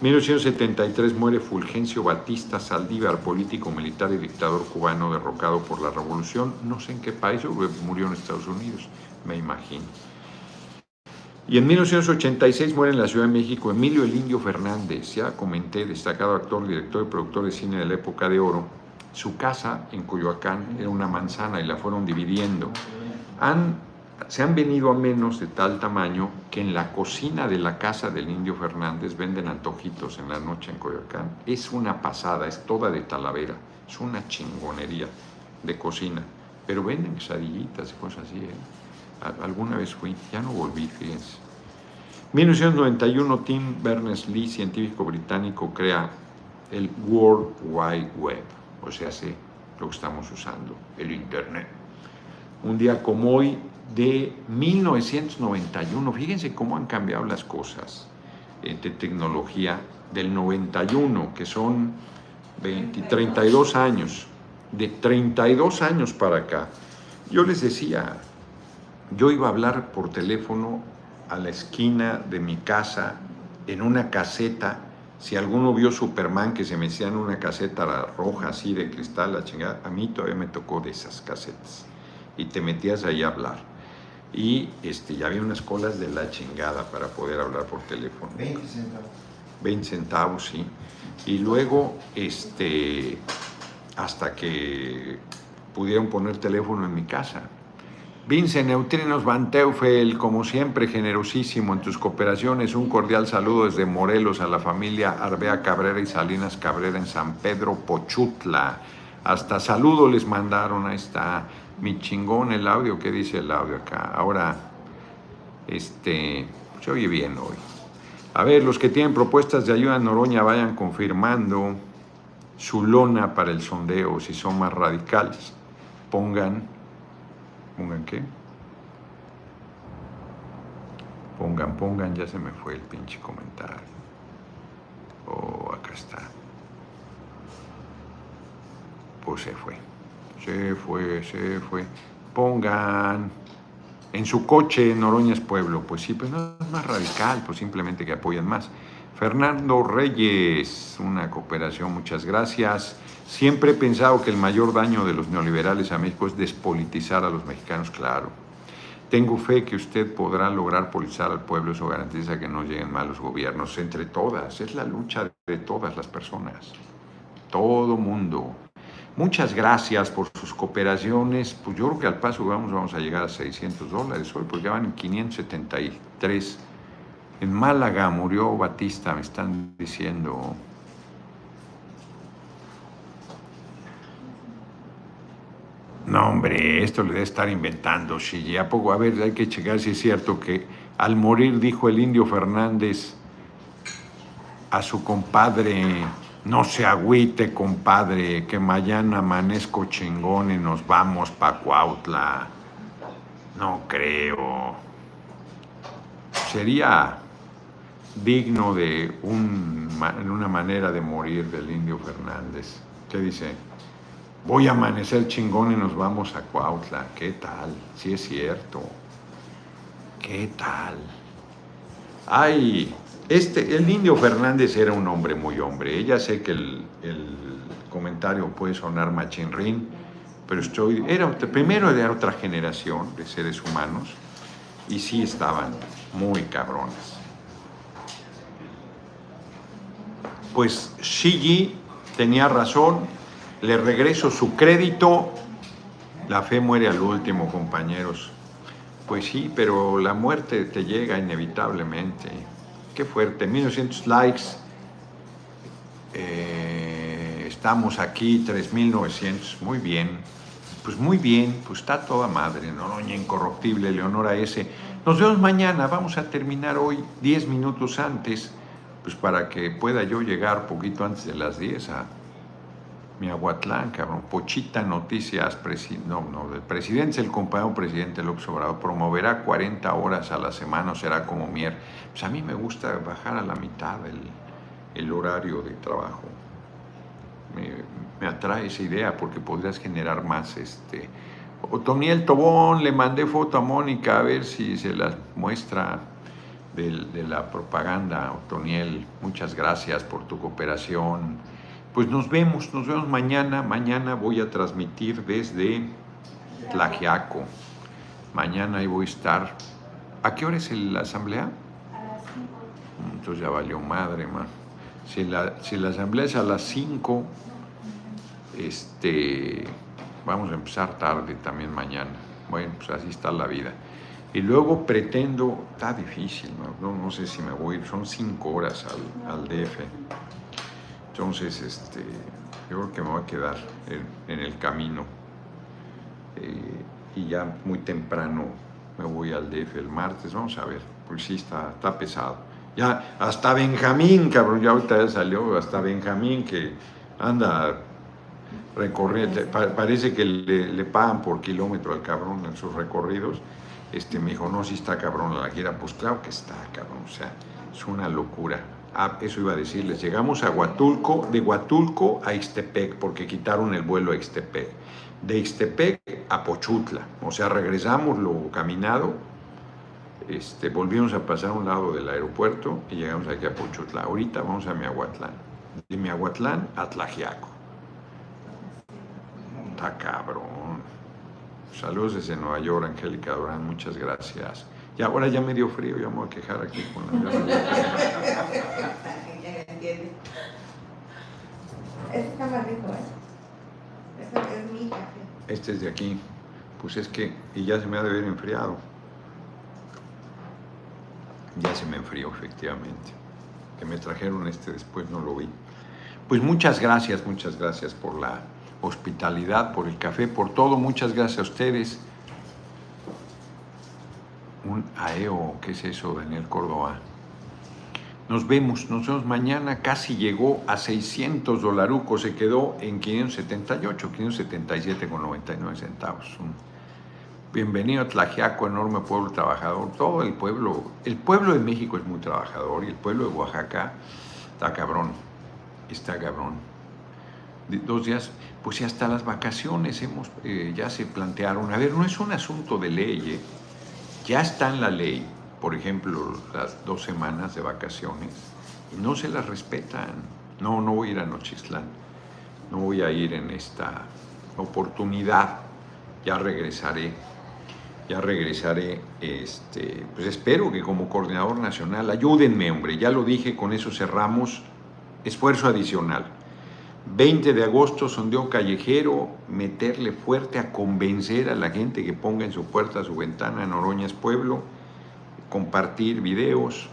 1973 muere Fulgencio Batista Saldívar, político, militar y dictador cubano derrocado por la revolución. No sé en qué país, murió en Estados Unidos, me imagino. Y en 1986 muere en la Ciudad de México Emilio el Indio Fernández, ya comenté, destacado actor, director y productor de cine de la época de oro, su casa en Coyoacán era una manzana y la fueron dividiendo. Se han venido a menos de tal tamaño que en la cocina de la casa del Indio Fernández venden antojitos en la noche en Coyoacán. Es una pasada, es toda de talavera, es una chingonería de cocina. Pero venden quesadillitas y cosas así. ¿eh? Alguna vez fui, ya no volví, fíjense. 1991, Tim Berners-Lee, científico británico, crea el World Wide Web o sea, hace lo que estamos usando, el Internet. Un día como hoy de 1991, fíjense cómo han cambiado las cosas eh, de tecnología del 91, que son 20, 32 años, de 32 años para acá. Yo les decía, yo iba a hablar por teléfono a la esquina de mi casa en una caseta. Si alguno vio Superman que se me en una caseta roja así de cristal, la chingada, a mí todavía me tocó de esas casetas. Y te metías ahí a hablar. Y este, ya había unas colas de la chingada para poder hablar por teléfono. 20 centavos. 20 centavos, sí. Y luego, este, hasta que pudieron poner teléfono en mi casa. Vince Neutrinos Van Teufel, como siempre, generosísimo en tus cooperaciones. Un cordial saludo desde Morelos a la familia Arbea Cabrera y Salinas Cabrera en San Pedro Pochutla. Hasta saludo les mandaron. Ahí está mi chingón el audio. ¿Qué dice el audio acá? Ahora, este, se oye bien hoy. A ver, los que tienen propuestas de ayuda en Noroña vayan confirmando su lona para el sondeo, si son más radicales. Pongan, pongan qué? Pongan, pongan, ya se me fue el pinche comentario. Oh, acá está. Pues se fue. Se fue, se fue. Pongan en su coche Noroña es pueblo. Pues sí, pues no es más radical, pues simplemente que apoyan más. Fernando Reyes, una cooperación, muchas gracias. Siempre he pensado que el mayor daño de los neoliberales a México es despolitizar a los mexicanos, claro. Tengo fe que usted podrá lograr politizar al pueblo, eso garantiza que no lleguen malos gobiernos entre todas. Es la lucha de todas las personas, todo mundo. Muchas gracias por sus cooperaciones. Pues yo creo que al paso vamos, vamos a llegar a 600 dólares hoy, porque van en 573. En Málaga murió Batista, me están diciendo. No, hombre, esto le debe estar inventando, sí, ¿A poco? A ver, hay que checar si es cierto que al morir dijo el indio Fernández a su compadre, no se agüite, compadre, que mañana amanezco chingón y nos vamos pa' Cuautla. No creo. Sería digno de una manera de morir del indio Fernández. ¿Qué dice? Voy a amanecer chingón y nos vamos a Cuautla. ¿Qué tal? Sí es cierto. ¿Qué tal? Ay, este, el indio Fernández era un hombre muy hombre. Ya sé que el, comentario puede sonar machinrín, pero estoy, era, primero era otra generación de seres humanos y sí estaban muy cabrones. Pues Shigi tenía razón, le regreso su crédito, la fe muere al último, compañeros. Pues sí, pero la muerte te llega inevitablemente. Qué fuerte, 1200 likes. Eh, estamos aquí, 3900, muy bien. Pues muy bien, pues está toda madre, ¿no? Doña Incorruptible, Leonora S. Nos vemos mañana, vamos a terminar hoy 10 minutos antes pues para que pueda yo llegar poquito antes de las 10 a Miahuatlán, cabrón. Pochita Noticias, no, no, del presidente, el compañero presidente López Obrador, promoverá 40 horas a la semana, o será como mier. Pues a mí me gusta bajar a la mitad el, el horario de trabajo. Me, atrae esa idea porque podrías generar más. Este. Otoniel Tobón, le mandé foto a Mónica a ver si se las muestra de, la propaganda, Otoniel. Muchas gracias por tu cooperación. Pues nos vemos, nos vemos mañana. Mañana voy a transmitir desde Tlajiaco. Mañana ahí voy a estar. ¿A qué hora es la asamblea? A las 5. Entonces ya valió madre, ma. Si la, si la asamblea es a las 5, este, vamos a empezar tarde también mañana. Bueno, pues así está la vida. Y luego pretendo, está difícil, no, no, sé si me voy son cinco horas al, al DF. Entonces, este, yo creo que me voy a quedar en, el camino. Eh, y ya muy temprano me voy al DF el martes, vamos a ver, pues sí, está, está pesado. Ya, hasta Benjamín, cabrón, ya ahorita ya salió, hasta Benjamín que anda recorriendo, pa- parece que le, pagan por kilómetro al cabrón en sus recorridos. Este, me dijo, no, si está cabrón la gira. Pues claro que está cabrón, o sea, es una locura. Ah, eso iba a decirles, llegamos a Huatulco, de Huatulco a Ixtepec, porque quitaron el vuelo a Ixtepec. De Ixtepec a Pochutla, o sea, regresamos lo caminado, este, volvimos a pasar a un lado del aeropuerto y llegamos aquí a Pochutla. Ahorita vamos a Miahuatlán. De Miahuatlán a Tlajiaco. Está cabrón. Saludos desde Nueva York, Angélica Durán, muchas gracias. Y ahora ya me dio frío, ya me voy a quejar aquí con la... Este está más rico, ¿eh? Este es mi café. Este es de aquí. Pues es que, y ya se me ha de haber enfriado. Ya se me enfrió, efectivamente. Que me trajeron este después, no lo vi. Pues muchas gracias, muchas gracias por la hospitalidad, por el café, por todo. Muchas gracias a ustedes. Un AEO, ¿qué es eso, Daniel Córdoba? Nos vemos, nos vemos mañana. Casi llegó a 600 dolarucos, se quedó en 578, 577 con 99 centavos. Bienvenido a Tlajiaco, enorme pueblo trabajador. Todo el pueblo, el pueblo de México es muy trabajador y el pueblo de Oaxaca está cabrón, está cabrón. Dos días, pues ya hasta las vacaciones hemos, eh, ya se plantearon. A ver, no es un asunto de ley, ¿eh? Ya está en la ley, por ejemplo, las dos semanas de vacaciones, y no se las respetan. No, no voy a ir a Nochistlán, no voy a ir en esta oportunidad, ya regresaré, ya regresaré, este, pues espero que como coordinador nacional, ayúdenme, hombre, ya lo dije, con eso cerramos, esfuerzo adicional. 20 de agosto, sondeo callejero, meterle fuerte a convencer a la gente que ponga en su puerta, su ventana en Oroñas Pueblo, compartir videos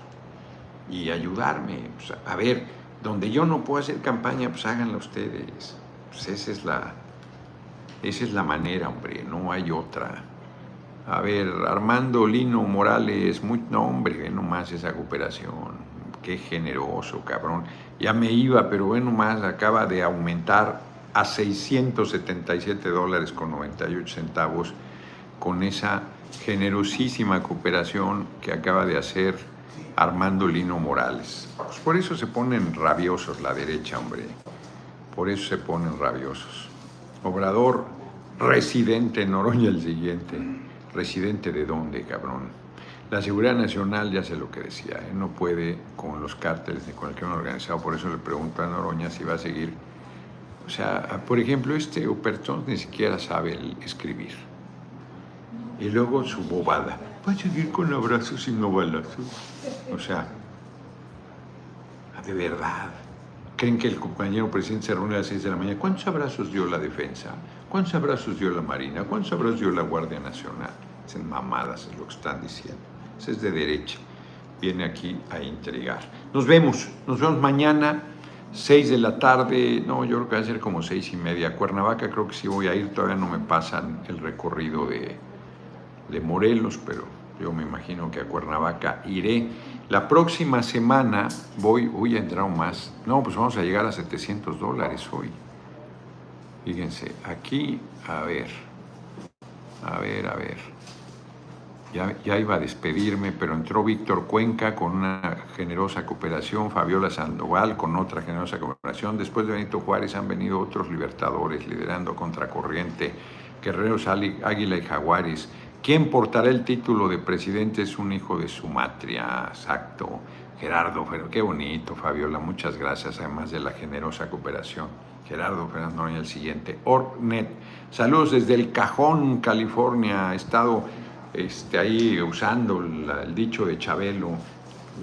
y ayudarme. Pues, a ver, donde yo no puedo hacer campaña, pues háganla ustedes. Pues esa es la, esa es la manera, hombre, no hay otra. A ver, Armando Lino Morales, muy, no, hombre, ve nomás esa cooperación. Qué generoso, cabrón. Ya me iba, pero ve nomás, acaba de aumentar a 677 dólares con 98 centavos con esa generosísima cooperación que acaba de hacer Armando Lino Morales. Pues por eso se ponen rabiosos la derecha, hombre. Por eso se ponen rabiosos. Obrador, residente en Noroña el siguiente. ¿Residente de dónde, cabrón? La seguridad nacional ya sé lo que decía, ¿eh? no puede con los cárteles de cualquier organizado, por eso le pregunto a Noroña si va a seguir. O sea, por ejemplo, este Opertón ni siquiera sabe el escribir. Y luego su bobada. Va a seguir con abrazos y no balazos. O sea, de verdad. ¿Creen que el compañero presidente se reúne a las 6 de la mañana? ¿Cuántos abrazos dio la defensa? ¿Cuántos abrazos dio la Marina? ¿Cuántos abrazos dio la Guardia Nacional? Es mamadas, es lo que están diciendo. Ese es de derecha. Viene aquí a intrigar. Nos vemos, nos vemos mañana, 6 de la tarde. No, yo creo que va a ser como seis y media. Cuernavaca creo que sí voy a ir, todavía no me pasan el recorrido de, de Morelos, pero yo me imagino que a Cuernavaca iré. La próxima semana voy, uy, ha entrado más. No, pues vamos a llegar a 700 dólares hoy. Fíjense, aquí, a ver, a ver, a ver. Ya, iba a despedirme, pero entró Víctor Cuenca con una generosa cooperación, Fabiola Sandoval con otra generosa cooperación. Después de Benito Juárez han venido otros libertadores liderando Contracorriente, Guerreros Águila y Jaguares. ¿Quién portará el título de presidente es un hijo de su matria? Exacto. Gerardo, pero qué bonito, Fabiola. Muchas gracias, además de la generosa cooperación. Gerardo Fernández Noroña, el siguiente. Ornet, saludos desde el Cajón, California. Estado este, ahí usando el dicho de Chabelo.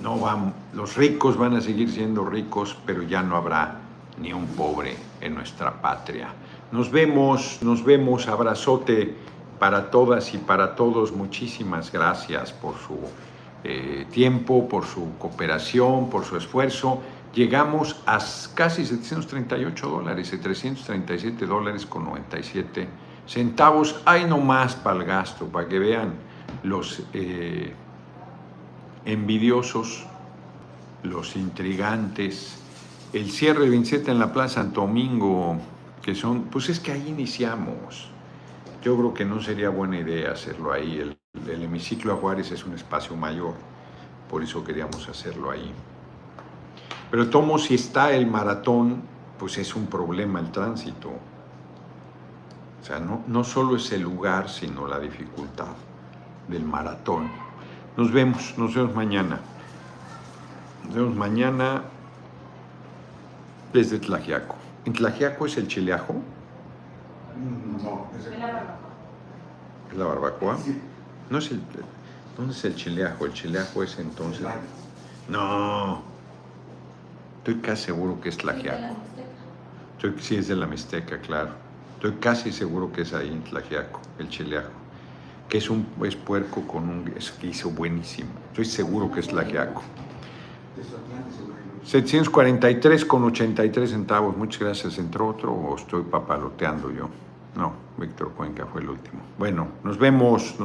No van, los ricos van a seguir siendo ricos, pero ya no habrá ni un pobre en nuestra patria. Nos vemos, nos vemos. Abrazote para todas y para todos. Muchísimas gracias por su eh, tiempo, por su cooperación, por su esfuerzo. Llegamos a casi 738 dólares, y 337 dólares con 97 centavos. Hay nomás para el gasto, para que vean los eh, envidiosos, los intrigantes. El cierre del 27 en la Plaza Santo Domingo, que son, pues es que ahí iniciamos. Yo creo que no sería buena idea hacerlo ahí. El, el hemiciclo a Juárez es un espacio mayor, por eso queríamos hacerlo ahí. Pero tomo, si está el maratón, pues es un problema el tránsito. O sea, no, no solo es el lugar, sino la dificultad del maratón. Nos vemos, nos vemos mañana. Nos vemos mañana desde Tlajiaco. ¿En Tlajiaco es el chileajo? No, ¿Es la barbacoa? No es el. ¿Dónde es el chileajo? El chileajo es entonces. No. Estoy casi seguro que es Tlajiaco. Estoy, sí, es de la Mixteca, claro. Estoy casi seguro que es ahí en el chileajo. Que es un es puerco con un guiso buenísimo. Estoy seguro que es Tlajiaco. 743 con 83 centavos. Muchas gracias. ¿Entró otro o estoy papaloteando yo? No, Víctor Cuenca fue el último. Bueno, nos vemos.